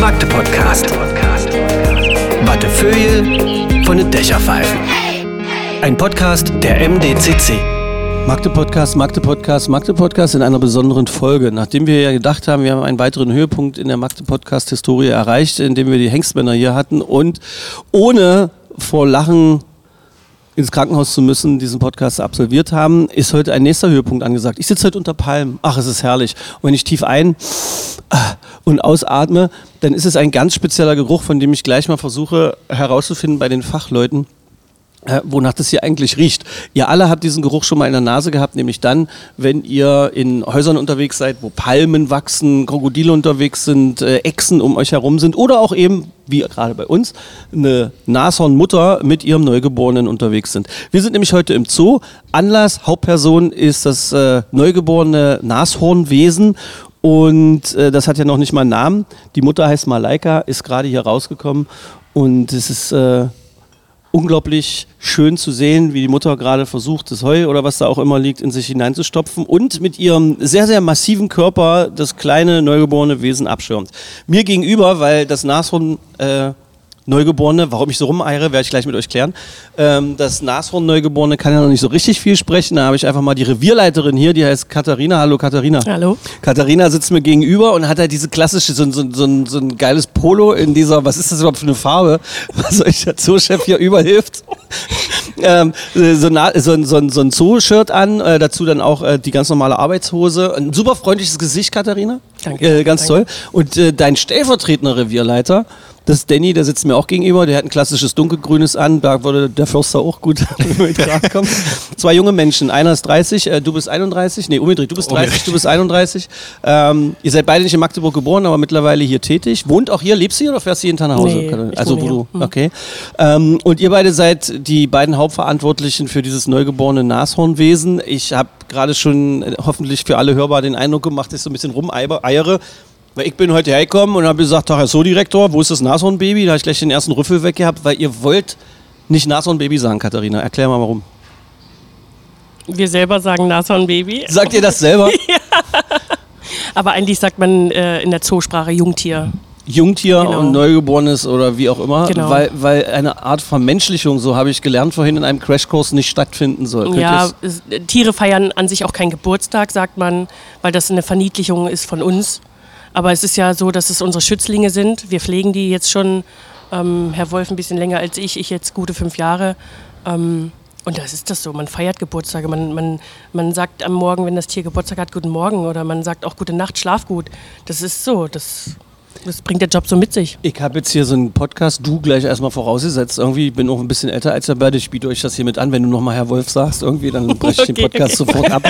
Magde Podcast. Wattefeuille von den Dächerpfeifen. Ein Podcast der MDCC. Magde Podcast, Magde Podcast, Magde Podcast in einer besonderen Folge. Nachdem wir ja gedacht haben, wir haben einen weiteren Höhepunkt in der Magde Podcast Historie erreicht, indem wir die Hengstmänner hier hatten und ohne vor Lachen ins Krankenhaus zu müssen, diesen Podcast absolviert haben, ist heute ein nächster Höhepunkt angesagt. Ich sitze heute unter Palmen. Ach, es ist herrlich. Und wenn ich tief ein und ausatme, dann ist es ein ganz spezieller Geruch, von dem ich gleich mal versuche herauszufinden bei den Fachleuten, äh, wonach das hier eigentlich riecht. Ihr alle habt diesen Geruch schon mal in der Nase gehabt, nämlich dann, wenn ihr in Häusern unterwegs seid, wo Palmen wachsen, Krokodile unterwegs sind, äh, Echsen um euch herum sind oder auch eben, wie gerade bei uns, eine Nashornmutter mit ihrem Neugeborenen unterwegs sind. Wir sind nämlich heute im Zoo. Anlass, Hauptperson ist das äh, neugeborene Nashornwesen und äh, das hat ja noch nicht mal einen Namen. Die Mutter heißt Malaika, ist gerade hier rausgekommen und es ist... Äh, unglaublich schön zu sehen, wie die Mutter gerade versucht, das Heu oder was da auch immer liegt, in sich hineinzustopfen und mit ihrem sehr, sehr massiven Körper das kleine neugeborene Wesen abschirmt. Mir gegenüber, weil das Nashorn äh, Neugeborene, warum ich so rumeiere, werde ich gleich mit euch klären. Ähm, das Nashorn-Neugeborene kann ja noch nicht so richtig viel sprechen. Da habe ich einfach mal die Revierleiterin hier, die heißt Katharina. Hallo Katharina. Hallo. Katharina sitzt mir gegenüber und hat halt diese klassische, so, so, so, ein- so ein geiles Polo in dieser, was ist das überhaupt für eine Farbe, was euch der Zoochef hier überhilft. ähm, so, na, so, ein- so, ein- so ein Zoo-Shirt an, äh, dazu dann auch äh, die ganz normale Arbeitshose. Ein super freundliches Gesicht, Katharina. Danke. Äh, ganz Danke. toll. Und äh, dein stellvertretender Revierleiter, das ist Danny, der sitzt mir auch gegenüber, der hat ein klassisches dunkelgrünes an, da würde der Förster auch gut mit klarkommen. Zwei junge Menschen, einer ist 30, äh, du bist 31, nee, umgedreht, du bist 30, du bist 31. Ähm, ihr seid beide nicht in Magdeburg geboren, aber mittlerweile hier tätig. Wohnt auch hier, lebst du hier oder fährst du jeden Tag nach Hause? Nee, also wo du. Hm. okay. Ähm, und ihr beide seid die beiden Hauptverantwortlichen für dieses neugeborene Nashornwesen. Ich habe gerade schon äh, hoffentlich für alle hörbar den Eindruck gemacht, dass ich so ein bisschen rumeiere. Weil ich bin heute hergekommen und habe gesagt, Herr Zoodirektor, wo ist das Nashornbaby? Da habe ich gleich den ersten Rüffel weggehabt, weil ihr wollt nicht Nashornbaby sagen, Katharina. Erklär mal warum. Wir selber sagen Nashornbaby. Sagt ihr das selber? Aber eigentlich sagt man äh, in der Zoosprache Jungtier. Jungtier Genau. und Neugeborenes oder wie auch immer, Genau. weil, weil eine Art Vermenschlichung, so habe ich gelernt vorhin in einem Crashkurs, nicht stattfinden soll. Könnt Ja, Tiere feiern an sich auch keinen Geburtstag, sagt man, weil das eine Verniedlichung ist von uns. Aber es ist ja so, dass es unsere Schützlinge sind. Wir pflegen die jetzt schon, ähm, Herr Wolf ein bisschen länger als ich, ich jetzt gute fünf Jahre. Ähm, und das ist das so, man feiert Geburtstage, man, man, man sagt am Morgen, wenn das Tier Geburtstag hat, guten Morgen oder man sagt auch gute Nacht, schlaf gut. Das ist so, das, das bringt der Job so mit sich. Ich habe jetzt hier so einen Podcast, du gleich erstmal vorausgesetzt. Irgendwie, ich bin auch ein bisschen älter als ihr beide. Ich biete euch das hier mit an. Wenn du nochmal Herr Wolf sagst, irgendwie, dann breche ich den Okay, Podcast okay. sofort ab.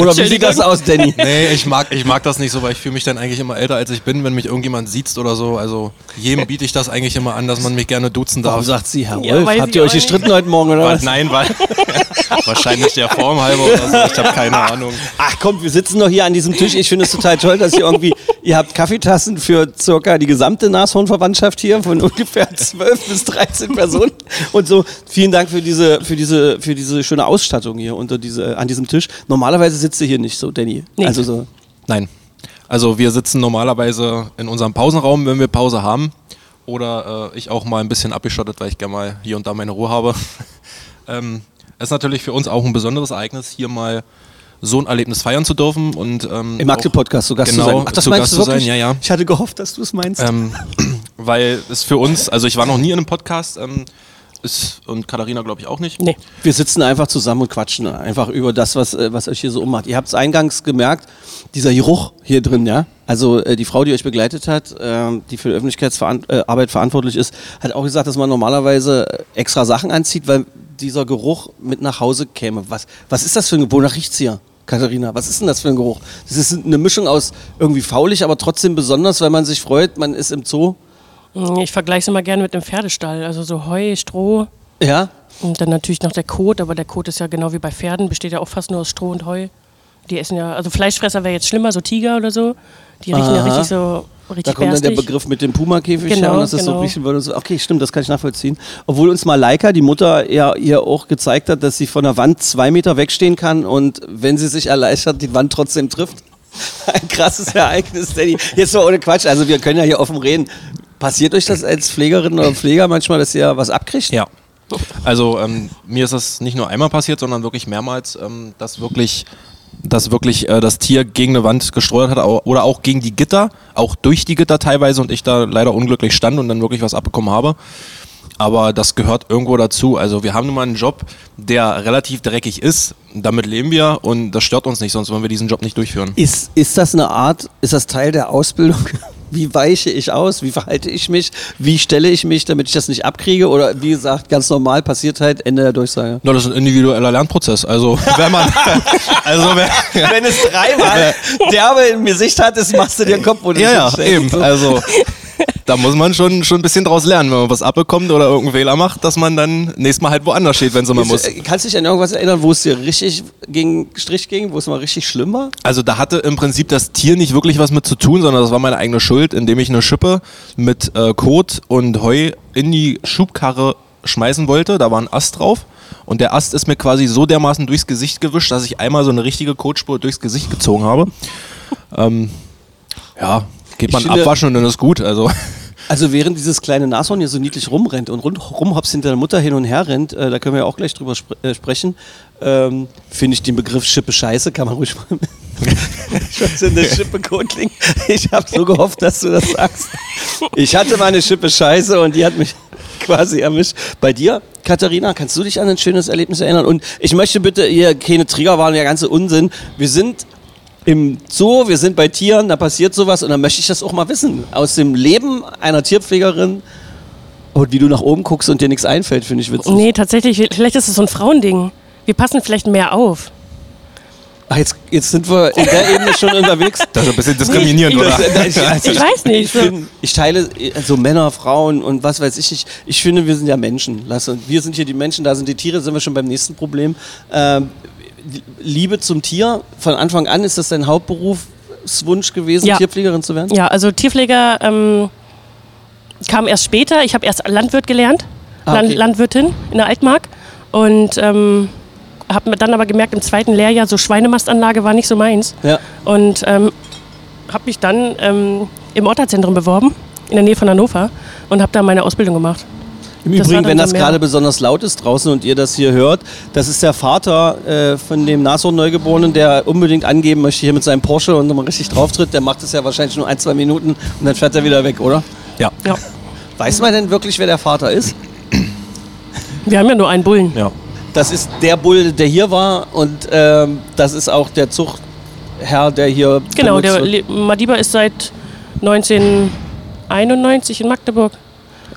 Oder wie sieht das aus, Danny? Nee, ich mag, ich mag das nicht so, weil ich fühle mich dann eigentlich immer älter, als ich bin, wenn mich irgendjemand sieht oder so. Also jedem biete ich das eigentlich immer an, dass man mich gerne duzen Warum darf. sagt sie, Herr Ja, Wolf? Habt ich ihr euch gestritten heute Morgen oder was? Nein, weil wahrscheinlich der Form halber oder so. Ich habe keine Ahnung. Ach komm, wir sitzen doch hier an diesem Tisch. Ich finde es total toll, dass ihr irgendwie, ihr habt Kaffeetassen für circa die gesamte Nashornverwandtschaft hier von ungefähr 12 bis 13 Personen. Und so, vielen Dank für diese, für diese, für diese schöne Ausstattung hier unter diese, an diesem Tisch. Normalerweise sitzt ihr hier nicht so, Danny. Nee. Also so. Nein. Also wir sitzen normalerweise in unserem Pausenraum, wenn wir Pause haben. Oder äh, ich auch mal ein bisschen abgeschottet, weil ich gerne mal hier und da meine Ruhe habe. ähm, es ist natürlich für uns auch ein besonderes Ereignis, hier mal so ein Erlebnis feiern zu dürfen. Und, ähm, Im Magde-Podcast so Gast genau, zu sein. Ach, das zu meinst Gast du zu sein, wirklich? ja, ja. Ich hatte gehofft, dass du es meinst. Ähm, weil es für uns, also ich war noch nie in einem Podcast ähm, ist, und Katharina glaube ich auch nicht. Nee. Wir sitzen einfach zusammen und quatschen einfach über das, was, äh, was euch hier so ummacht. Ihr habt es eingangs gemerkt, dieser Geruch hier drin, ja. Also äh, die Frau, die euch begleitet hat, ähm, die für die Öffentlichkeitsarbeit äh, verantwortlich ist, hat auch gesagt, dass man normalerweise äh, extra Sachen anzieht, weil dieser Geruch mit nach Hause käme. Was, was ist das für ein Geruch? Wonach riecht's hier? Katharina, was ist denn das für ein Geruch? Das ist eine Mischung aus irgendwie faulig, aber trotzdem besonders, weil man sich freut, man ist im Zoo. Ich vergleiche es immer gerne mit einem Pferdestall. Also so Heu, Stroh Ja, und dann natürlich noch der Kot. Aber der Kot ist ja genau wie bei Pferden, besteht ja auch fast nur aus Stroh und Heu. Die essen ja, also Fleischfresser wäre jetzt schlimmer, so Tiger oder so. Die riechen ja Aha. richtig so richtig Da kommt dann der. Begriff mit dem Puma-Käfig Genau, her und dass das so genau. riechen würde. und So. Okay, stimmt, das kann ich nachvollziehen. Obwohl uns mal Laika, die Mutter, ja ihr auch gezeigt hat, dass sie von der Wand zwei Meter wegstehen kann und wenn sie sich erleichtert, die Wand trotzdem trifft. Ein krasses Ereignis, Danny. Jetzt mal ohne Quatsch, also wir können ja hier offen reden. Passiert euch das als Pflegerin oder Pfleger manchmal, dass ihr was abkriegt? Ja. Also ähm, mir ist das nicht nur einmal passiert, sondern wirklich mehrmals, ähm, dass wirklich, dass wirklich äh, das Tier gegen eine Wand gestreut hat oder auch gegen die Gitter, auch durch die Gitter teilweise und ich da leider unglücklich stand und dann wirklich was abbekommen habe. Aber das gehört irgendwo dazu. Also wir haben nun mal einen Job, der relativ dreckig ist. Damit leben wir und das stört uns nicht, sonst würden wir diesen Job nicht durchführen. Ist, ist das eine Art, ist das Teil der Ausbildung? Wie weiche ich aus? Wie verhalte ich mich? Wie stelle ich mich, damit ich das nicht abkriege? Oder wie gesagt, ganz normal passiert halt Ende der Durchsage. Na, das ist ein individueller Lernprozess. Also wenn man, also wenn, Wenn es dreimal derbe im Gesicht hat, ist, machst du dir den Kopf und Ja, ja, eben. Also da muss man schon, schon ein bisschen draus lernen, wenn man was abbekommt oder irgendeinen Fehler macht, dass man dann nächstes Mal halt woanders steht, wenn es immer muss. Äh, Kannst du dich an irgendwas erinnern, wo es dir richtig gegen Strich ging, wo es mal richtig schlimm war? Also da hatte im Prinzip das Tier nicht wirklich was mit zu tun, sondern das war meine eigene Schuld, indem ich eine Schippe mit äh, Kot und Heu in die Schubkarre schmeißen wollte. Da war ein Ast drauf. Und der Ast ist mir quasi so dermaßen durchs Gesicht gewischt, dass ich einmal so eine richtige Kotspur durchs Gesicht gezogen habe. ähm, ja, geht man finde- abwaschen und dann ist gut. Also Also während dieses kleine Nashorn hier so niedlich rumrennt und rund, rumhops hinter der Mutter hin und her rennt, äh, da können wir ja auch gleich drüber spre äh, sprechen, ähm, finde ich den Begriff Schippe Scheiße, kann man ruhig mal Ich weiß, in der Schippe Kotling. Ich habe so gehofft, dass du das sagst. Ich hatte meine Schippe Scheiße und die hat mich quasi erwischt. Bei dir, Katharina, kannst du dich an ein schönes Erlebnis erinnern? Und ich möchte bitte, hier keine Trigger waren, ja ganze Unsinn. Wir sind im Zoo, wir sind bei Tieren, da passiert sowas und dann möchte ich das auch mal wissen. Aus dem Leben einer Tierpflegerin und wie du nach oben guckst und dir nichts einfällt, finde ich witzig. Nee, tatsächlich, vielleicht ist es so ein Frauending. Wir passen vielleicht mehr auf. Ach, jetzt, jetzt sind wir in der Ebene schon unterwegs. das ist ein bisschen diskriminierend, Das- oder? ich, also Ich weiß nicht, Ich, so. bin, ich teile also Männer, Frauen und was weiß ich nicht. Ich finde, wir sind ja Menschen. Lass uns, wir sind hier die Menschen, da sind die Tiere, sind wir schon beim nächsten Problem. Ähm, Liebe zum Tier, von Anfang an ist das dein Hauptberufswunsch gewesen, Ja. Tierpflegerin zu werden? Ja, also Tierpfleger ähm, kam erst später. Ich habe erst Landwirt gelernt, Ah, okay. Landwirtin in der Altmark. Und ähm, habe dann aber gemerkt, im zweiten Lehrjahr, so Schweinemastanlage war nicht so meins. Ja. Und ähm, habe mich dann ähm, im Orterzentrum beworben, in der Nähe von Hannover, und habe da meine Ausbildung gemacht. Im Das Übrigen, wenn das mehr- gerade besonders laut ist draußen und ihr das hier hört, das ist der Vater äh, von dem Nashorn-Neugeborenen, der unbedingt angeben möchte hier mit seinem Porsche und nochmal richtig drauftritt. Der macht es ja wahrscheinlich nur ein, zwei Minuten und dann fährt er wieder weg, oder? Ja. Ja. Weiß man denn wirklich, wer der Vater ist? Wir haben ja nur einen Bullen. ja. Das ist der Bull, der hier war und ähm, das ist auch der Zuchtherr, der hier Genau, benutzt der. Le- Madiba ist seit 1991 in Magdeburg.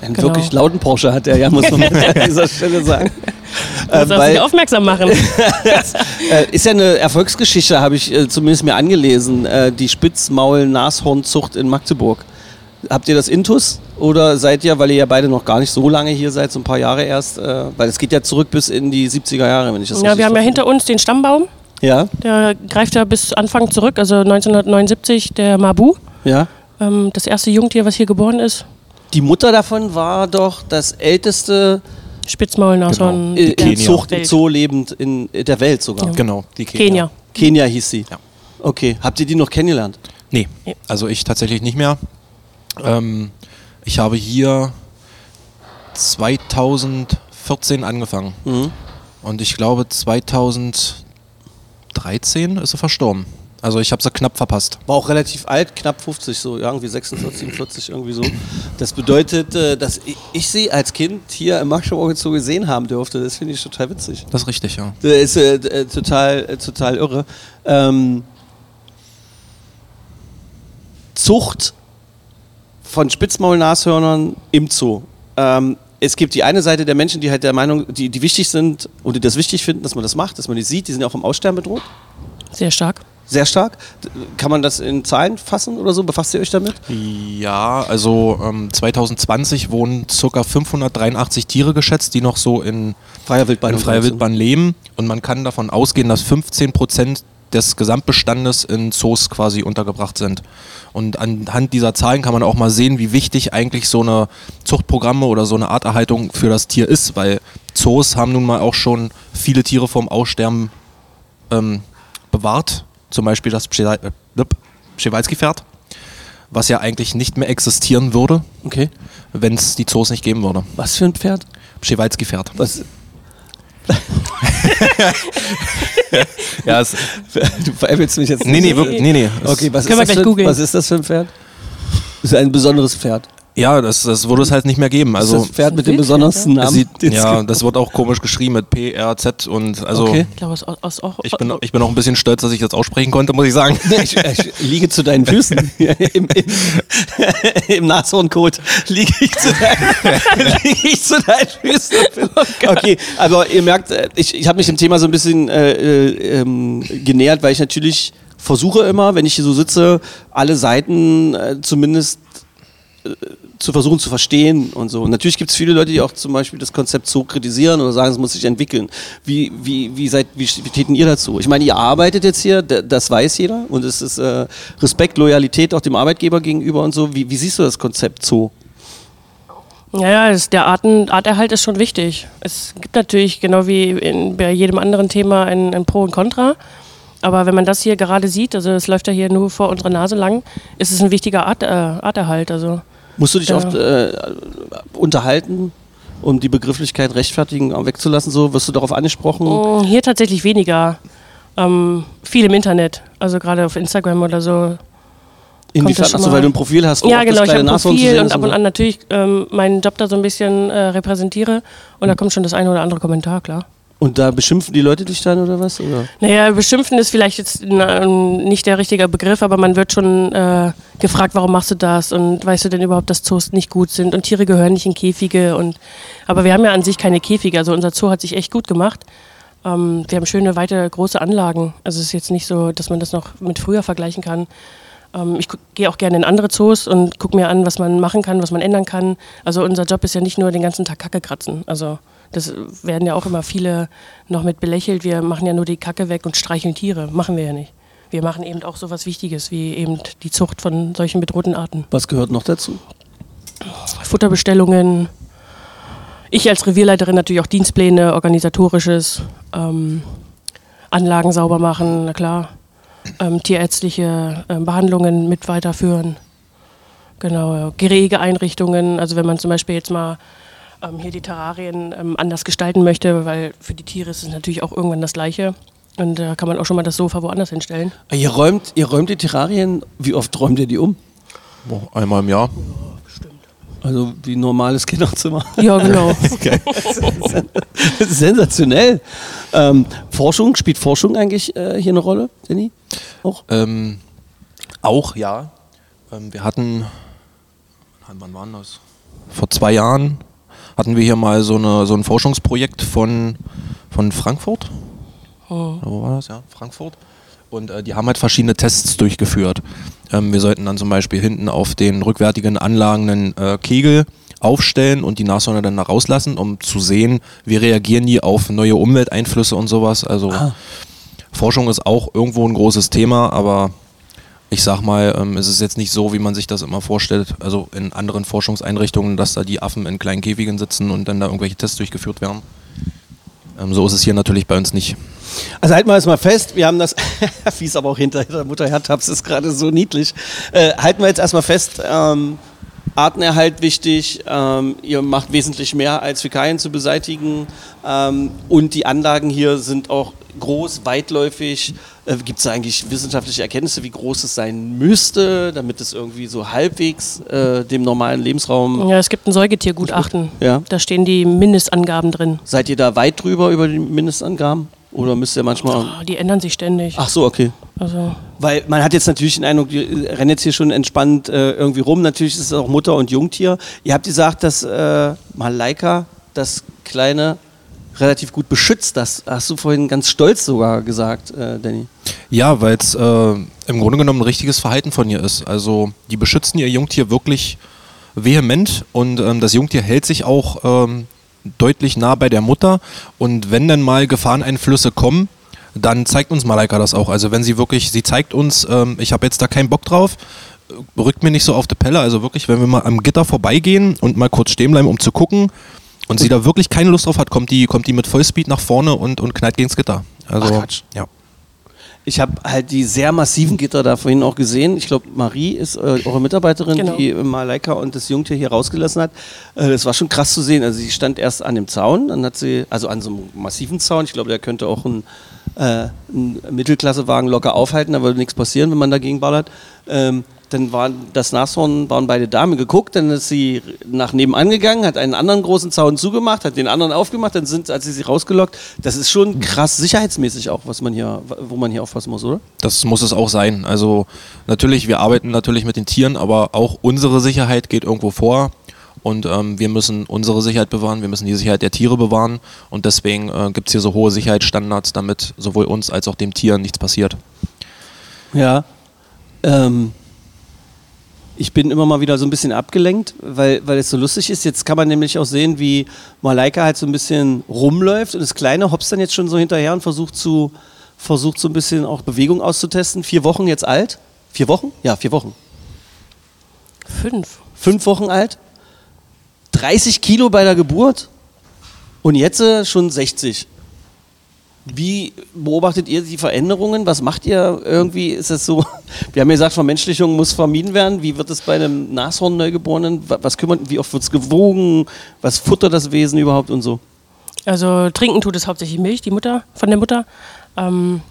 Einen genau. wirklich lauten Porsche hat er, ja, muss man an dieser Stelle sagen. Das Äh, weil- aufmerksam machen. Äh, ist ja eine Erfolgsgeschichte, habe ich äh, zumindest mir angelesen. Äh, die Spitzmaul-Nashornzucht in Magdeburg. Habt ihr das Intus oder seid ihr, weil ihr ja beide noch gar nicht so lange hier seid, so ein paar Jahre erst, äh, weil es geht ja zurück bis in die 70er Jahre, wenn ich das ja, richtig wir haben ja hinter uns den Stammbaum. Ja, Der greift ja bis Anfang zurück, also 1979 der Mabu. ja. Ähm, das erste Jungtier, was hier geboren ist. Die Mutter davon war doch das älteste Spitzmaulnashorn äh, der in Zucht im. Zoo lebend in äh, der Welt sogar. Ja. Genau, die Kenia. Kenia hieß sie. Ja. Okay, habt ihr die noch kennengelernt? Nee, Nee. also ich tatsächlich nicht mehr. Ähm, ich habe hier 2014 angefangen. Mhm. Und ich glaube 2013 ist sie verstorben. Also ich habe sie knapp verpasst. War auch relativ alt, knapp 50, so irgendwie 46, 47, irgendwie so. Das bedeutet, äh, dass ich, sie als Kind hier im Magdeburger Zoo gesehen haben durfte. Das finde ich total witzig. Das ist richtig, ja. Das ist äh, äh, total, äh, total irre. Ähm, Zucht von Spitzmaulnashörnern im Zoo. Ähm, es gibt die eine Seite der Menschen, die halt der Meinung, die, die wichtig sind oder die das wichtig finden, dass man das macht, dass man die sieht. Die sind ja auch vom Aussterben bedroht. Sehr stark. Sehr stark. Kann man das in Zahlen fassen oder so? Befasst ihr euch damit? Ja, also ähm, 2020 wurden ca. 583 Tiere geschätzt, die noch so in, Freier Wildbahn. in freier Wildbahn leben. Und man kann davon ausgehen, dass 15 Prozent des Gesamtbestandes in Zoos quasi untergebracht sind. Und anhand dieser Zahlen kann man auch mal sehen, wie wichtig eigentlich so eine Zuchtprogramme oder so eine Arterhaltung für das Tier ist, weil Zoos haben nun mal auch schon viele Tiere vom Aussterben ähm, bewahrt. Zum Beispiel das Pschewal- äh, Przewalski-Pferd, was ja eigentlich nicht mehr existieren würde, Okay. wenn es die Zoos nicht geben würde. Was für ein Pferd? Przewalski-Pferd. Was? Ja, es, Du veräppelst mich jetzt nee, nee, wirklich, nee, nee. Es- Okay, was Können wir ist, das gleich für, googeln. was ist das für ein Pferd? Das ist ein besonderes Pferd. Ja, das, das würde es halt nicht mehr geben. Also, Also das Pferd mit dem besondersten es Namen. sieht, ja, das wird auch komisch geschrieben mit P, R, Z und also Okay. Ich glaube, aus, aus, aus, ich, bin, ich bin auch ein bisschen stolz, dass ich das aussprechen konnte, muss ich sagen. Ich, ich liege zu deinen Füßen. Im, im, Im Nashornkot liege ich, zu deinen- liege ich zu deinen Füßen. Okay, aber ihr merkt, äh, ich, ich habe mich dem Thema so ein bisschen äh, äh, ähm, genähert, weil ich natürlich versuche immer, wenn ich hier so sitze, alle Seiten äh, zumindest zu versuchen zu verstehen und so. Natürlich gibt es viele Leute, die auch zum Beispiel das Konzept so kritisieren oder sagen, es muss sich entwickeln. Wie, wie, wie, seid, wie, wie denn ihr dazu? Ich meine, ihr arbeitet jetzt hier, das weiß jeder und es ist äh, Respekt, Loyalität auch dem Arbeitgeber gegenüber und so. Wie, wie siehst du das Konzept Zoo? Ja, ja, es, der Arten, Arterhalt ist schon wichtig. Es gibt natürlich, genau wie in, bei jedem anderen Thema, ein, ein Pro und Contra. Aber wenn man das hier gerade sieht, also es läuft ja hier nur vor unserer Nase lang, ist es ein wichtiger Art, äh, Arterhalt. Also Musst du dich Ja. oft äh, unterhalten, um die Begrifflichkeit rechtfertigen wegzulassen? So wirst du darauf angesprochen? Mm, Hier tatsächlich weniger. Ähm, viel im Internet, also gerade auf Instagram oder so. Inwiefern? Achso, weil du ein Profil hast, ja, genau, ich habe kleine ein Profil sehen und ist ab und an natürlich ähm, meinen Job da so ein bisschen äh, repräsentiere und da kommt schon das eine oder andere Kommentar, klar. Und da beschimpfen die Leute dich dann oder was? Oder? Naja, beschimpfen ist vielleicht jetzt nicht der richtige Begriff, aber man wird schon äh, gefragt, warum machst du das und weißt du denn überhaupt, dass Zoos nicht gut sind und Tiere gehören nicht in Käfige und aber wir haben ja an sich keine Käfige, also unser Zoo hat sich echt gut gemacht. Ähm, wir haben schöne, weite, große Anlagen. Also es ist jetzt nicht so, dass man das noch mit früher vergleichen kann. Ähm, ich gehe auch gerne in andere Zoos und gucke mir an, was man machen kann, was man ändern kann. Also unser Job ist ja nicht nur den ganzen Tag Kacke kratzen. Also das werden ja auch immer viele noch mit belächelt. Wir machen ja nur die Kacke weg und streicheln Tiere. Machen wir ja nicht. Wir machen eben auch so was Wichtiges, wie eben die Zucht von solchen bedrohten Arten. Was gehört noch dazu? Futterbestellungen. Ich als Revierleiterin natürlich auch Dienstpläne, organisatorisches, ähm, Anlagen sauber machen, na klar. Ähm, tierärztliche ähm, Behandlungen mit weiterführen. Genau, ja. Gerägeeinrichtungen. Also wenn man zum Beispiel jetzt mal ähm, hier die Terrarien ähm, anders gestalten möchte, weil für die Tiere ist es natürlich auch irgendwann das Gleiche. Und da kann man auch schon mal das Sofa woanders hinstellen. Ihr räumt, ihr räumt die Terrarien, wie oft räumt ihr die um? Boah, Einmal im Jahr. Also wie ein normales Kinderzimmer. Ja, genau. Das ist sensationell. Ähm, Forschung, spielt Forschung eigentlich äh, hier eine Rolle, Danny? Auch? Ähm, auch, ja. Ähm, wir hatten, wann war das? Vor zwei Jahren hatten wir hier mal so, eine, so ein Forschungsprojekt von, von Frankfurt. Oder Wo war das? Ja, Frankfurt. Und äh, die haben halt verschiedene Tests durchgeführt. Ähm, wir sollten dann zum Beispiel hinten auf den rückwärtigen Anlagen einen äh, Kegel aufstellen und die Nashörner dann da rauslassen, um zu sehen, wie reagieren die auf neue Umwelteinflüsse und sowas. Also Forschung ist auch irgendwo ein großes Thema, aber ich sag mal, ähm, es ist jetzt nicht so, wie man sich das immer vorstellt, also in anderen Forschungseinrichtungen, dass da die Affen in kleinen Käfigen sitzen und dann da irgendwelche Tests durchgeführt werden. Ähm, so ist es hier natürlich bei uns nicht. Also halten wir es mal fest, wir haben das, wie es aber auch hinter der Mutter Hertaps ist gerade so niedlich. Äh, halten wir jetzt erstmal fest, ähm, Artenerhalt wichtig, ähm, ihr macht wesentlich mehr als Fäkalien zu beseitigen ähm, und die Anlagen hier sind auch groß, weitläufig. Äh, Gibt es eigentlich wissenschaftliche Erkenntnisse, wie groß es sein müsste, damit es irgendwie so halbwegs äh, dem normalen Lebensraum... Ja, es gibt ein Säugetiergutachten. Ja. Da stehen die Mindestangaben drin. Seid ihr da weit drüber über die Mindestangaben? Oder müsst ihr manchmal... Oh, die ändern sich ständig. Ach so, okay. Also, Weil man hat jetzt natürlich den Eindruck, die rennen jetzt hier schon entspannt äh, irgendwie rum. Natürlich ist es auch Mutter- und Jungtier. Ihr habt gesagt, dass äh, Malaika, das kleine, relativ gut beschützt. Das hast du vorhin ganz stolz sogar gesagt, äh, Danny. Ja, weil es äh, im Grunde genommen ein richtiges Verhalten von ihr ist. Also die beschützen ihr Jungtier wirklich vehement und ähm, das Jungtier hält sich auch ähm, deutlich nah bei der Mutter. Und wenn dann mal Gefahreneinflüsse kommen, dann zeigt uns Malaika das auch. Also wenn sie wirklich, sie zeigt uns, ähm, ich habe jetzt da keinen Bock drauf, rückt mir nicht so auf die Pelle. Also wirklich, wenn wir mal am Gitter vorbeigehen und mal kurz stehen bleiben, um zu gucken und sie da wirklich keine Lust drauf hat, kommt die, kommt die mit Vollspeed nach vorne und, und knallt gegens Gitter. Also, Ach, Quatsch. ja. Ich habe halt die sehr massiven Gitter da vorhin auch gesehen. Ich glaube, Marie ist äh, eure Mitarbeiterin, Genau. die Malaika und das Jungtier hier rausgelassen hat. Äh, das war schon krass zu sehen. Also sie stand erst an dem Zaun, dann hat sie, also an so einem massiven Zaun, ich glaube, der könnte auch ein, äh, ein Mittelklassewagen locker aufhalten, da würde nichts passieren, wenn man dagegen ballert. Ähm, dann waren das Nashorn, waren beide Damen geguckt, dann ist sie nach nebenan gegangen, hat einen anderen großen Zaun zugemacht, hat den anderen aufgemacht, dann sind, als sie sie rausgelockt. Das ist schon krass sicherheitsmäßig auch, was man hier, wo man hier aufpassen muss, oder? Das muss es auch sein. Also natürlich, wir arbeiten natürlich mit den Tieren, aber auch unsere Sicherheit geht irgendwo vor. Und ähm, wir müssen unsere Sicherheit bewahren, wir müssen die Sicherheit der Tiere bewahren. Und deswegen äh, gibt es hier so hohe Sicherheitsstandards, damit sowohl uns als auch dem Tier nichts passiert. Ja. Ähm, ich bin immer mal wieder so ein bisschen abgelenkt, weil, weil es so lustig ist. Jetzt kann man nämlich auch sehen, wie Malaika halt so ein bisschen rumläuft und das Kleine hopst dann jetzt schon so hinterher und versucht, zu, versucht so ein bisschen auch Bewegung auszutesten. Vier Wochen jetzt alt. Vier Wochen? Ja, vier Wochen. Fünf. Fünf Wochen alt. 30 Kilo bei der Geburt und jetzt äh, schon 60. Wie beobachtet ihr die Veränderungen? Was macht ihr irgendwie? Ist es so? Wir haben ja gesagt, Vermenschlichung muss vermieden werden. Wie wird es bei einem Nashorn-Neugeborenen? Wa- Was kümmert? Wie oft wird es gewogen? Was futtert das Wesen überhaupt und so? Also trinken tut es hauptsächlich Milch, die Mutter, von der Mutter. Ähm,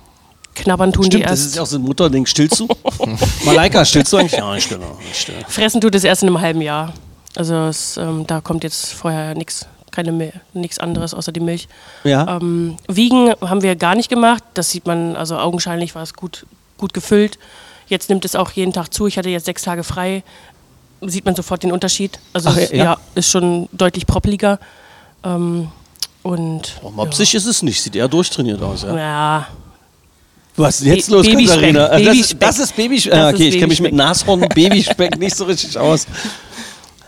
knabbern tun die Stimmt, das erst. ist ja auch so ein Mutterding. Stillst du? Malaika, stillst du eigentlich? Ja. Ich stille. Fressen tut es erst in einem halben Jahr. Also es, ähm, da kommt jetzt vorher nichts, keine Mil- nichts anderes außer die Milch. Ja. Ähm, Wiegen haben wir gar nicht gemacht. Das sieht man, also augenscheinlich war es gut, gut gefüllt. Jetzt nimmt es auch jeden Tag zu. Ich hatte jetzt sechs Tage frei. Sieht man sofort den Unterschied. Also Ach, es, ja? ja. ist schon deutlich proppeliger. Ähm, und Oh, mopsig ist es nicht. Sieht eher durchtrainiert aus. Ja. ja, Was ist denn jetzt los, Babyspeck, Katharina? Das, Babyspeck. das ist Babyspeck. Ah, ist okay, ich kenne mich mit Babyspeck. Nashorn und Babyspeck nicht so richtig aus.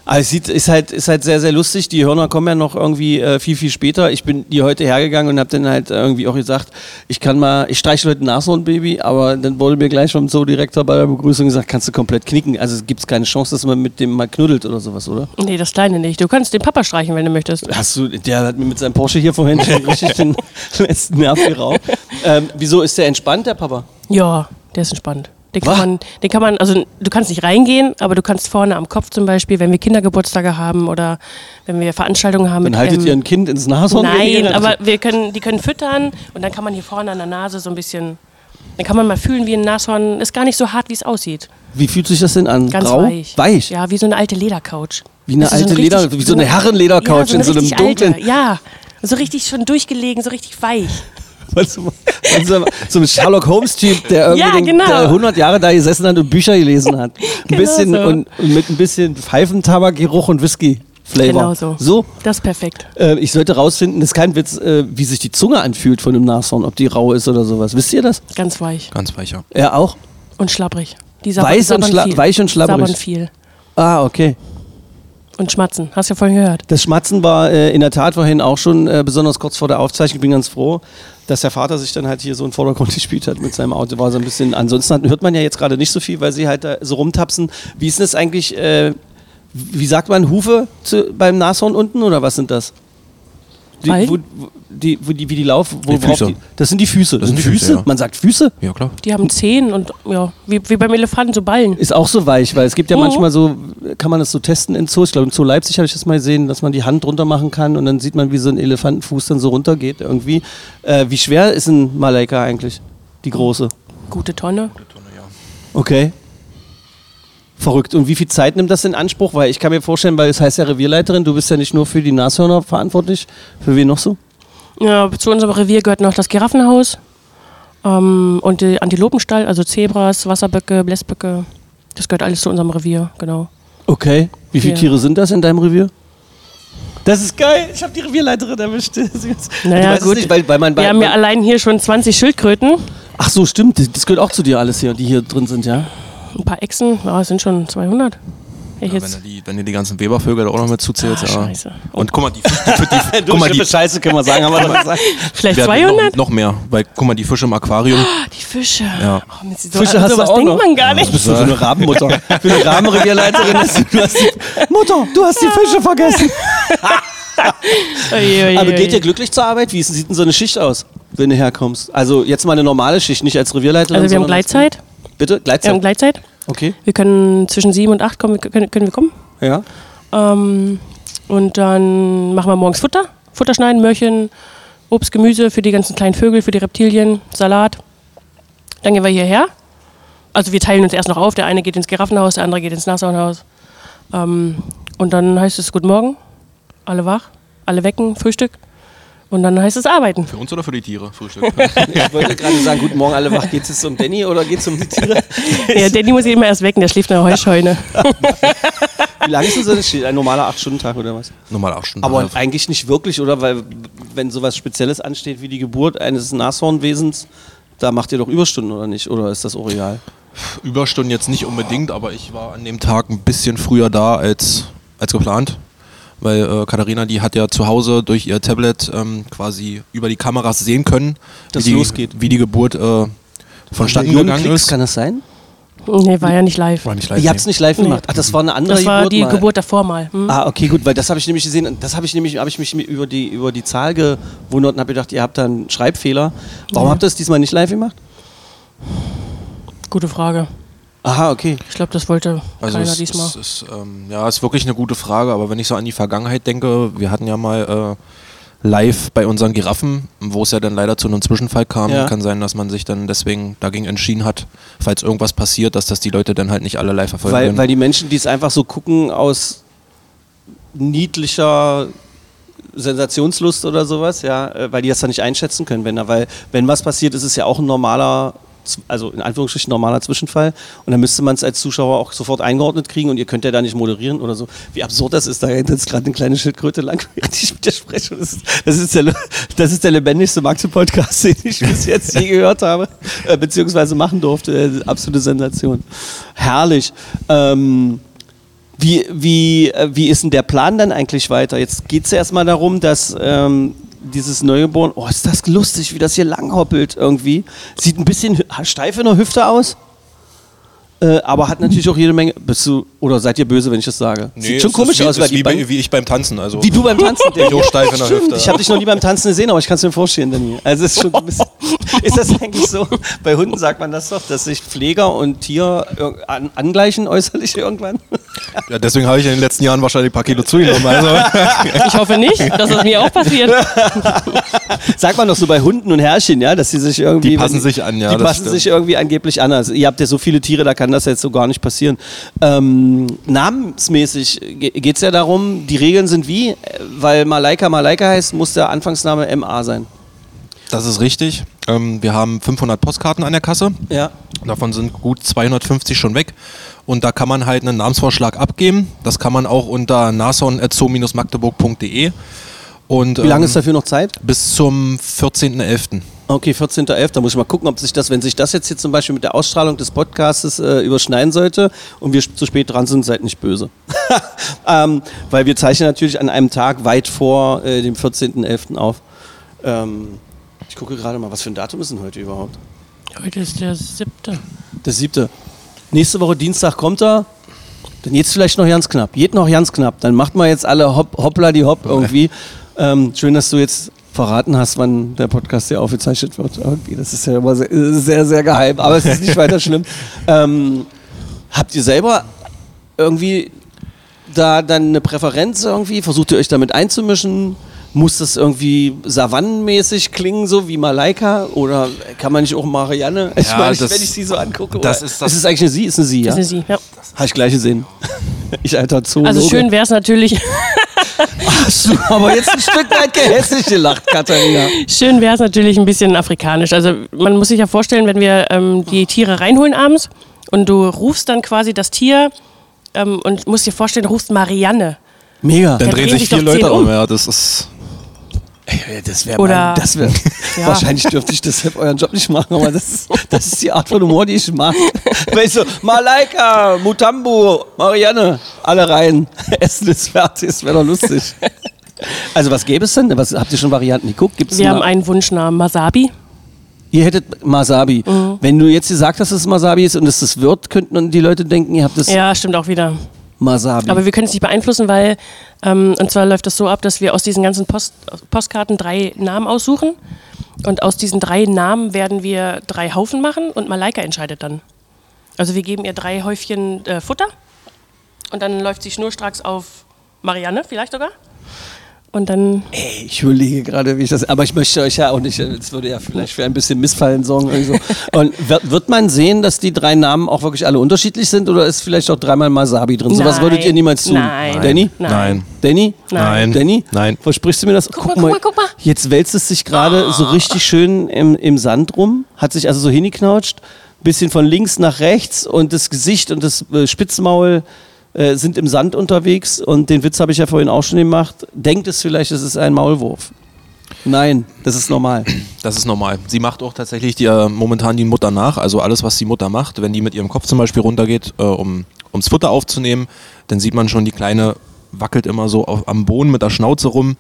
Aber es sieht, ist, halt, ist halt sehr, sehr lustig. Die Hörner kommen ja noch irgendwie äh, viel, viel später. Ich bin die heute hergegangen und habe dann halt irgendwie auch gesagt, ich kann mal, ich streiche heute ein Nashornbaby, aber dann wurde mir gleich vom Zoodirektor bei der Begrüßung gesagt, kannst du komplett knicken. Also gibt es keine Chance, dass man mit dem mal knuddelt oder sowas, oder? nee, das Kleine nicht. Du kannst den Papa streichen, wenn du möchtest. Hast du, der hat mir mit seinem Porsche hier vorhin schon richtig den letzten Nerv geraubt. Ähm, wieso ist der entspannt, der Papa? Ja, der ist entspannt. Den kann, Was? man, den kann man, also du kannst nicht reingehen, aber du kannst vorne am Kopf zum Beispiel, wenn wir Kindergeburtstage haben oder wenn wir Veranstaltungen haben Dann mit haltet ähm, ihr ein Kind ins Nashorn? Nein, aber wir können, die können füttern und dann kann man hier vorne an der Nase so ein bisschen, dann kann man mal fühlen, wie ein Nashorn, ist gar nicht so hart, wie es aussieht. Wie fühlt sich das denn an? Ganz Rau? weich. Weich? Ja, wie so eine alte Ledercouch. Wie eine alte richtig- Leder- wie so eine Herrenledercouch ja, in so einem richtig dunklen- Alte. Ja, so richtig schon durchgelegen, so richtig weich. Du, so ein Sherlock Holmes-Typ, der irgendwie Ja, den, genau. der 100 Jahre da gesessen hat und Bücher gelesen hat. Ein Genau bisschen so. und, und mit ein bisschen Pfeifentabakgeruch und Whisky-Flavor. Genau so. So, Das ist perfekt. äh, ich sollte rausfinden, das ist kein Witz, äh, wie sich die Zunge anfühlt von einem Nashorn, ob die rau ist oder sowas. Wisst ihr das? Ganz weich Ganz weicher. Er auch? und schlabbrig. Die Weiß und schla- viel. weich und schlabbrig. Sabbern viel. Ah, okay. Und schmatzen. Hast du ja vorhin gehört. Das Schmatzen war äh, in der Tat vorhin auch schon äh, besonders kurz vor der Aufzeichnung. Ich bin ganz froh, dass der Vater sich dann halt hier so in Vordergrund gespielt hat mit seinem Auto. War so ein bisschen. Ansonsten hört man ja jetzt gerade nicht so viel, weil sie halt da so rumtapsen. Wie ist denn das eigentlich? Äh, wie sagt man Hufe zu, beim Nashorn unten oder was sind das? Die, wo, wo, die, wo die, wie die laufen? Wo, Die Füße. Die, das sind die Füße. Das sind die Füße, ja. Man sagt Füße? Ja, klar. Die haben Zehen und ja, wie, wie beim Elefanten, so Ballen. Ist auch so weich, weil es gibt ja Mhm. manchmal so, kann man das so testen in Zoos. Ich glaube, in Zoo Leipzig habe ich das mal gesehen, dass man die Hand drunter machen kann und dann sieht man, wie so ein Elefantenfuß dann so runtergeht irgendwie. Äh, wie schwer ist ein Malaika eigentlich? Die große. Gute Tonne. Okay. Verrückt. Und wie viel Zeit nimmt das in Anspruch? Weil ich kann mir vorstellen, weil es heißt ja Revierleiterin, du bist ja nicht nur für die Nashörner verantwortlich. Für wen noch so? Ja, zu unserem Revier gehört noch das Giraffenhaus ähm, und der Antilopenstall, also Zebras, Wasserböcke, Blässböcke. Das gehört alles zu unserem Revier, genau. Okay. Wie viele Ja. Tiere sind das in deinem Revier? Das ist geil. Ich habe die Revierleiterin erwischt. Naja, gut. Nicht, weil, weil man Wir haben ja allein hier schon 20 Schildkröten, Ach so, stimmt. Das gehört auch zu dir alles hier, die hier drin sind, ja? Ein paar Echsen, ja, es sind schon 200. Ja, Ja, wenn, du die, wenn du die ganzen Webervögel da auch noch mit zuzählst, Ah, ja. scheiße. Und guck mal, die, die, die, guck mal, die, Scheiße können wir sagen, haben wir gesagt. Vielleicht wir hatten 200? Noch, noch mehr, weil guck mal, die Fische im Aquarium. Die Fische. Ja. Oh, Mist, so, Fische hast du sowas auch denkt noch. man gar nicht. bist du für eine Rabenmutter? Für eine Rabenrevierleiterin. Du hast die, Mutter, du hast die Fische vergessen. Oje, oje, Aber geht ihr glücklich zur Arbeit? Wie sieht denn so eine Schicht aus, wenn du herkommst? Also jetzt mal eine normale Schicht, nicht als Revierleiterin. Also wir haben Gleitzeit. Bitte? Gleitzeit? Gleitzeit. Okay, Wir können zwischen sieben und acht kommen, können, können wir kommen. ja. Ähm, und dann machen wir morgens Futter. Futter schneiden, Möhrchen, Obst, Gemüse für die ganzen kleinen Vögel, für die Reptilien, Salat. Dann gehen wir hierher. Also wir teilen uns erst noch auf. Der eine geht ins Giraffenhaus, der andere geht ins Nashornhaus. Ähm, und dann heißt es Guten Morgen, alle wach, alle wecken, Frühstück. Und dann heißt es Arbeiten. Für uns oder für die Tiere? Frühstück. Ich wollte gerade sagen, guten Morgen alle wach. Geht es um Danny oder geht es um die Tiere? Ja, Danny muss ich immer erst wecken, der schläft in der Heuscheune. Wie lange ist denn so? Ein normaler 8-Stunden-Tag oder was? Normal acht Stunden. Aber halb. eigentlich nicht wirklich, oder? Weil wenn sowas Spezielles ansteht wie die Geburt eines Nashornwesens, da macht ihr doch Überstunden oder nicht? Oder ist das auch real? Überstunden jetzt nicht unbedingt, aber ich war an dem Tag ein bisschen früher da als, als geplant. Weil äh, Katharina, die hat ja zu Hause durch ihr Tablet ähm, quasi über die Kameras sehen können, Dass wie, die, losgeht. wie die Geburt äh, vonstatten gegangen Klicks, ist. kann das sein? Nee, war ja nicht live. War nicht live. Ihr habt es nicht live gemacht. Ach, das war eine andere Das war Geburt die mal. Geburt davor mal. Hm? Ah, okay, gut, weil das habe ich nämlich gesehen. Das habe ich nämlich, habe ich mich über die, über die Zahl gewundert und habe gedacht, ihr habt da einen Schreibfehler. Warum habt ihr das diesmal nicht live gemacht? Gute Frage. Aha, okay. Ich glaube, das wollte Also keiner es, diesmal. es ist, ähm, ja, ist wirklich eine gute Frage, aber wenn ich so an die Vergangenheit denke, wir hatten ja mal äh, live bei unseren Giraffen, wo es ja dann leider zu einem Zwischenfall kam, Ja. kann sein, dass man sich dann deswegen dagegen entschieden hat, falls irgendwas passiert, dass das die Leute dann halt nicht alle live verfolgen Weil, können. weil die Menschen, die es einfach so gucken aus niedlicher Sensationslust oder sowas, ja, äh, weil die das dann nicht einschätzen können, wenn da, weil wenn was passiert, ist es ja auch ein normaler, also in Anführungsstrichen normaler Zwischenfall und dann müsste man es als Zuschauer auch sofort eingeordnet kriegen und ihr könnt ja da nicht moderieren oder so. Wie absurd das ist, da rennt jetzt gerade eine kleine Schildkröte lang, während ich mit dir spreche. Das ist, das ist, der, das ist der lebendigste Magde-Podcast, den ich bis jetzt je gehört habe, äh, beziehungsweise machen durfte. Äh, absolute Sensation. Herrlich. Ähm, wie, wie, äh, wie ist denn der Plan dann eigentlich weiter? Jetzt geht es ja erstmal darum, dass ähm, dieses Neugeboren, oh, ist das lustig, wie das hier langhoppelt irgendwie. Sieht ein bisschen steif in der Hüfte aus, äh, aber hat natürlich auch jede Menge. Bist du, oder seid ihr böse, wenn ich das sage? Sieht schon komisch wie, aus, weil ist wie, die bei, Beine- wie ich beim Tanzen. Also wie du beim Tanzen. Der so steif in der Hüfte. Ich habe dich noch nie beim Tanzen gesehen, aber ich kann es mir vorstellen, Danny. Also ist, schon ein bisschen, ist das eigentlich so? Bei Hunden sagt man das doch, dass sich Pfleger und Tier an, angleichen äußerlich irgendwann. ja, deswegen habe ich in den letzten Jahren wahrscheinlich ein paar Kilo zugenommen. Also, Ich hoffe nicht, dass das mir auch passiert. Sagt man doch so bei Hunden und Herrchen, ja, dass sie sich irgendwie. Die passen wenn sich an, ja, Die passen stimmt. sich irgendwie angeblich an. Also, ihr habt ja so viele Tiere, da kann das jetzt so gar nicht passieren. Ähm, namensmäßig geht es ja darum, die Regeln sind wie, weil Malaika Malaika heißt, muss der Anfangsname MA sein. das ist richtig. Ähm, wir haben 500 Postkarten an der Kasse. Ja. Davon sind gut 250 schon weg. Und da kann man halt einen Namensvorschlag abgeben. Das kann man auch unter nashorn.zoo-magdeburg.de. Und, Wie lange ähm, ist dafür noch Zeit? Bis zum 14.11. Okay, 14.11. Da muss ich mal gucken, ob sich das, wenn sich das jetzt hier zum Beispiel mit der Ausstrahlung des Podcastes äh, überschneiden sollte und wir zu spät dran sind, seid nicht böse. ähm, weil wir zeichnen natürlich an einem Tag weit vor äh, dem 14.11. auf. Ähm, ich gucke gerade mal, was für ein Datum ist denn heute überhaupt? Heute ist der siebte. Der siebte. Nächste Woche Dienstag kommt er. Dann jetzt vielleicht noch ganz knapp. Geht noch ganz knapp. Dann macht mal jetzt alle hopp, hoppla die hopp irgendwie. Ähm, schön, dass du jetzt verraten hast, wann der Podcast hier aufgezeichnet wird. Irgendwie. Das ist ja immer sehr, sehr, sehr geheim. Aber es ist nicht weiter schlimm. Ähm, habt ihr selber irgendwie da dann eine Präferenz irgendwie? Versucht ihr euch damit einzumischen? Muss das irgendwie savannenmäßig klingen, so wie Malaika? Oder kann man nicht auch Marianne? Ich Ja, meine, das- wenn ich sie so angucke. das ist das- ist es eigentlich eine Sie? Ist eine Sie, ja? Das ist sie, ja. Habe ich gleich gesehen. Ich alter Zoologe. Also schön wäre es natürlich, Hast du aber jetzt ein Stück weit gehässig gelacht, Katharina. schön wäre es natürlich ein bisschen afrikanisch. Also man muss sich ja vorstellen, wenn wir ähm, die Tiere reinholen abends und du rufst dann quasi das Tier ähm, und musst dir vorstellen, du rufst Marianne. Mega. Dann Da drehen sich vier Leute um. um. Ja, das ist. Das wäre Oder- das wär, Ja. Wahrscheinlich dürfte ich deshalb euren Job nicht machen, aber das ist, das ist die Art von Humor, die ich mag. Weißt du, Malaika, Mutambo, Marianne, alle rein. Essen ist fertig, das wäre doch lustig. Also was gäbe es denn? Was, habt ihr schon Varianten geguckt? Gibt's Wir haben einen Wunschnamen, Masabi. Ihr hättet Masabi. Mhm. Wenn du jetzt gesagt hast, dass es Masabi ist und es das wird, könnten die Leute denken, ihr habt das Ja, stimmt auch wieder. Masabi. Aber wir können es nicht beeinflussen, weil, ähm, und zwar läuft das so ab, dass wir aus diesen ganzen Post, Postkarten drei Namen aussuchen. Und aus diesen drei Namen werden wir drei Haufen machen und Malaika entscheidet dann. Also wir geben ihr drei Häufchen äh, Futter und dann läuft sie schnurstracks auf Marianne vielleicht sogar. Und dann, Ey, ich überlege gerade, wie ich das. Aber ich möchte euch ja auch nicht, es würde ja vielleicht für ein bisschen Missfallen sorgen. So. Und wird, wird man sehen, dass die drei Namen auch wirklich alle unterschiedlich sind oder ist vielleicht auch dreimal Masabi drin? Sowas würdet ihr niemals tun. Nein. Danny? Nein. Danny? Nein. Danny? Nein. Versprichst du mir das? Guck mal, guck mal, guck mal. Jetzt wälzt es sich gerade so richtig schön im, im Sand rum, hat sich also so hingeknautscht, bisschen von links nach rechts und das Gesicht und das äh, Spitzmaul äh, sind im Sand unterwegs und den Witz habe ich ja vorhin auch schon gemacht. Denkt es vielleicht, es ist ein Maulwurf? Nein, das ist normal. Das ist normal. Sie macht auch tatsächlich die, äh, momentan die Mutter nach. Also alles, was die Mutter macht, wenn die mit ihrem Kopf zum Beispiel runtergeht, äh, um ums Futter aufzunehmen, dann sieht man schon, die Kleine wackelt immer so auf, am Boden mit der Schnauze rum.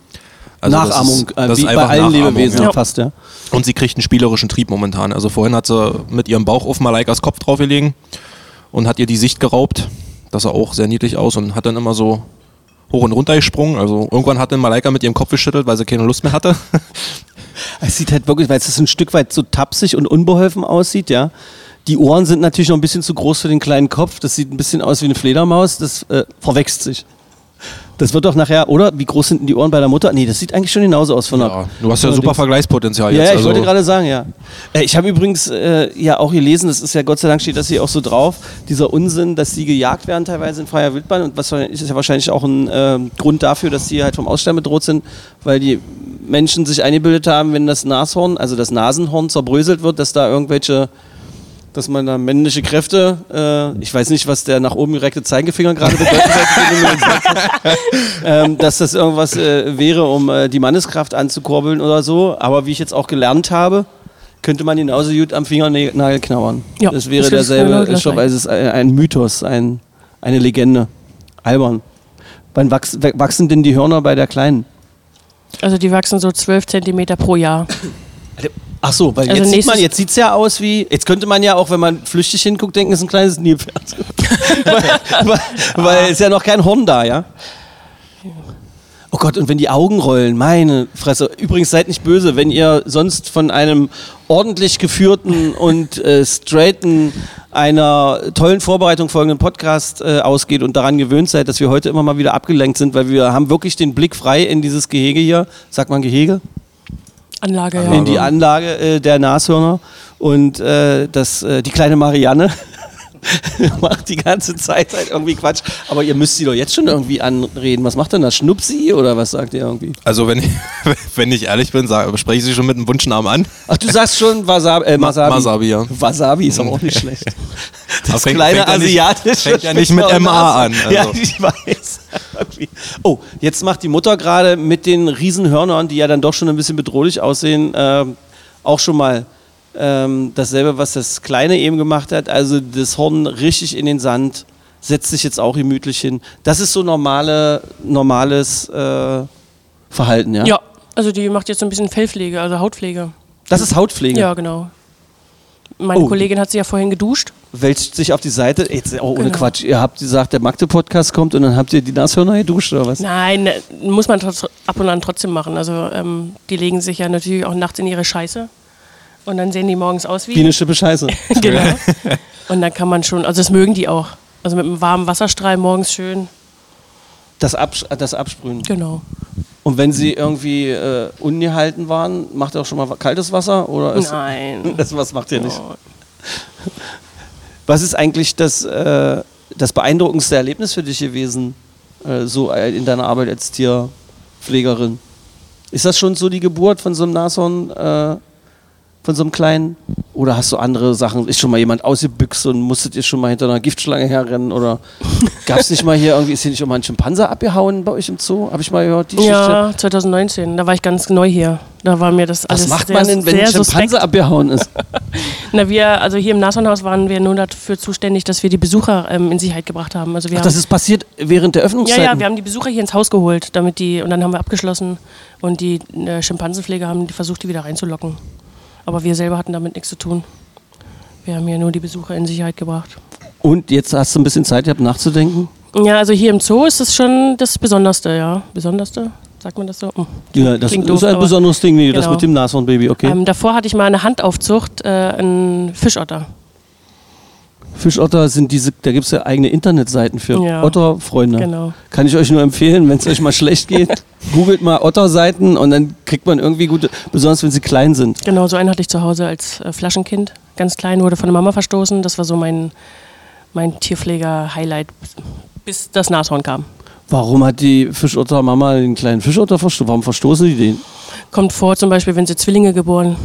Also das Nachahmung, ist, äh, das wie ist bei einfach allen Nachahmung, Lebewesen ja. fast, ja. Und sie kriegt einen spielerischen Trieb momentan. Also vorhin hat sie mit ihrem Bauch auf Malaikas Kopf draufgelegen und hat ihr die Sicht geraubt. Das sah auch sehr niedlich aus und hat dann immer so hoch und runter gesprungen. Also irgendwann hat dann Malaika mit ihrem Kopf geschüttelt, weil sie keine Lust mehr hatte. Es sieht halt wirklich, weil es ein Stück weit so tapsig und unbeholfen aussieht, ja. Die Ohren sind natürlich noch ein bisschen zu groß für den kleinen Kopf. Das sieht ein bisschen aus wie eine Fledermaus. Das äh, verwechselt sich. Das wird doch nachher, oder? Wie groß sind denn die Ohren bei der Mutter? Nee, das sieht eigentlich schon genauso aus von der. Ja, du hast ja super Dings. Vergleichspotenzial Ja, jetzt. ja, ich also, wollte gerade sagen, ja. Äh, Ich habe übrigens äh, ja auch gelesen, das ist ja Gott sei Dank steht das hier auch so drauf, dieser Unsinn, dass sie gejagt werden teilweise in freier Wildbahn und was ist ja wahrscheinlich auch ein ähm, Grund dafür, dass sie halt vom Aussterben bedroht sind, weil die Menschen sich eingebildet haben, wenn das Nashorn, also das Nasenhorn zerbröselt wird, dass da irgendwelche dass man da männliche Kräfte, äh, ich weiß nicht, was der nach oben gereckte Zeigefinger gerade bedeutet hat, ähm, dass das irgendwas äh, wäre, um äh, die Manneskraft anzukurbeln oder so. Aber wie ich jetzt auch gelernt habe, könnte man genauso gut am Fingernagel knabbern. Ja, das wäre das derselbe Stoff. Also es ist ein, ein Mythos, ein, eine Legende. Albern. Wann wachs, wachsen denn die Hörner bei der Kleinen? also die wachsen so 12 Zentimeter pro Jahr. Ach so, weil Also jetzt sieht man, jetzt sieht's ja aus wie, jetzt könnte man ja auch, wenn man flüchtig hinguckt, denken, es ist ein kleines Nilpferd. weil, weil, weil ist ja noch kein Horn da, ja? Oh Gott, und wenn die Augen rollen, meine Fresse. Übrigens seid nicht böse, wenn ihr sonst von einem ordentlich geführten und äh, straighten, einer tollen Vorbereitung folgenden Podcast äh, ausgeht und daran gewöhnt seid, dass wir heute immer mal wieder abgelenkt sind, weil wir haben wirklich den Blick frei in dieses Gehege hier. Sagt man Gehege? Anlage, ja. in die Anlage äh, der Nashörner und äh, das, äh, die kleine Marianne macht die ganze Zeit halt irgendwie Quatsch. Aber ihr müsst sie doch jetzt schon irgendwie anreden. Was macht denn das? Schnupsi oder was sagt ihr irgendwie? Also wenn ich, wenn ich ehrlich bin, sag, spreche ich sie schon mit einem Wunschnamen an. Ach, du sagst schon Wasabi. Äh, Wasabi. Wasabi, ja. Wasabi ist aber auch nicht schlecht. Aber Das fängt- kleine fängt ja nicht- asiatische. fängt ja nicht mit MA an, Ja, also. ich weiß. Oh, jetzt macht die Mutter gerade mit den Riesenhörnern, die ja dann doch schon ein bisschen bedrohlich aussehen, ähm, auch schon mal ähm, dasselbe, was das Kleine eben gemacht hat. Also das Horn richtig in den Sand, setzt sich jetzt auch gemütlich hin. Das ist so normale, normales äh, Verhalten, ja? Ja, also die macht jetzt so ein bisschen Fellpflege, also Hautpflege. Das ist Hautpflege. Ja, genau. Meine Oh. Kollegin hat sie ja vorhin geduscht. wälzt sich auf die Seite. Jetzt, oh, ohne Genau. Quatsch. Ihr habt gesagt, der Magde-Podcast kommt und dann habt ihr die Nashörner geduscht oder was? Nein, ne, muss man ab und an trotzdem machen. Also ähm, die legen sich ja natürlich auch nachts in ihre Scheiße. Und dann sehen die morgens aus wie. Wie eine Schippe Scheiße. genau. Und dann kann man schon, also das mögen die auch. Also mit einem warmen Wasserstrahl morgens schön. Das, Abs das Absprühen. Genau. Und wenn sie irgendwie äh, ungehalten waren, macht ihr auch schon mal kaltes Wasser? Oder Nein. Das, was macht ihr nicht? Oh. Was ist eigentlich das, äh, das beeindruckendste Erlebnis für dich gewesen, äh, so äh, in deiner Arbeit als Tierpflegerin? Ist das schon so die Geburt von so einem Nashorn? Von so einem kleinen? Oder hast du andere Sachen? Ist schon mal jemand ausgebüxt und musstet ihr schon mal hinter einer Giftschlange herrennen? Oder gab es nicht mal hier irgendwie, ist hier nicht auch mal ein Schimpanse abgehauen bei euch im Zoo? Habe ich mal gehört, die? Ja, 2019. Da war ich ganz neu hier. Da war mir das alles Was macht sehr, man denn, wenn ein Schimpanse suspekt. abgehauen ist? Na, wir, also hier im Nashornhaus waren wir nur dafür zuständig, dass wir die Besucher ähm, in Sicherheit gebracht haben. Also wir Ach, das ist passiert während der ja, Öffnungszeit? ja, wir haben die Besucher hier ins Haus geholt, damit die, und dann haben wir abgeschlossen und die äh, Schimpansenpfleger haben die versucht, die wieder reinzulocken. Aber wir selber hatten damit nichts zu tun. Wir haben hier nur die Besucher in Sicherheit gebracht. Und jetzt hast du ein bisschen Zeit gehabt nachzudenken? Ja, also hier im Zoo ist es schon das Besonderste, ja. Besonderste? Sagt man das so? Hm. Ja, das Klingt ist doof, ein besonderes Ding, nee, das Genau. mit dem Nashornbaby, okay. Ähm, davor hatte ich mal eine Handaufzucht, äh, einen Fischotter. Fischotter sind diese, da gibt es ja eigene Internetseiten für Ja. Otterfreunde. Genau. Kann ich euch nur empfehlen, wenn es euch mal schlecht geht, googelt mal Otterseiten und dann kriegt man irgendwie gute, besonders wenn sie klein sind. Genau, so einen hatte ich zu Hause als äh, Flaschenkind. Ganz klein, wurde von der Mama verstoßen. Das war so mein, mein Tierpfleger-Highlight, bis das Nashorn kam. Warum hat die Fischottermama den kleinen Fischotter verstoßen? Warum verstoßen die den? Kommt vor, zum Beispiel, wenn sie Zwillinge geboren,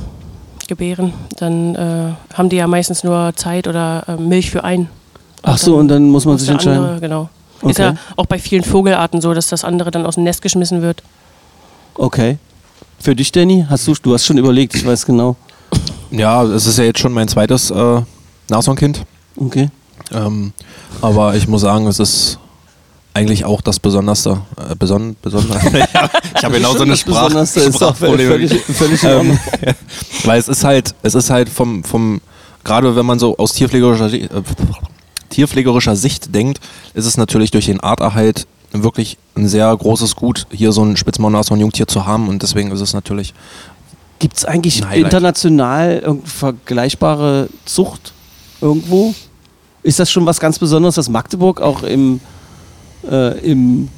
gebären, dann äh, haben die ja meistens nur Zeit oder äh, Milch für einen. Ach so, und dann muss man sich entscheiden. Andere, genau. Ist Okay. ja auch bei vielen Vogelarten so, dass das andere dann aus dem Nest geschmissen wird. Okay. Für dich, Danny, hast du, du hast schon überlegt, ich weiß genau. Ja, es ist ja jetzt schon mein zweites äh, Nashornkind. Okay. Ähm, aber ich muss sagen, es ist eigentlich auch das Besonderste. Äh, beson besonder ich habe genau so eine Das Sprach Besonderste ist doch Sprachprobleme. völlig, völlig Ordnung. Weil es ist halt, es ist halt vom, vom gerade wenn man so aus tierpflegerischer, äh, tierpflegerischer Sicht denkt, ist es natürlich durch den Arterhalt wirklich ein sehr großes Gut, hier so ein Spitzmaulnashorn-Jungtier zu haben und deswegen ist es natürlich Gibt es eigentlich international irgendeine vergleichbare Zucht irgendwo? Ist das schon was ganz Besonderes, dass Magdeburg auch im, äh, im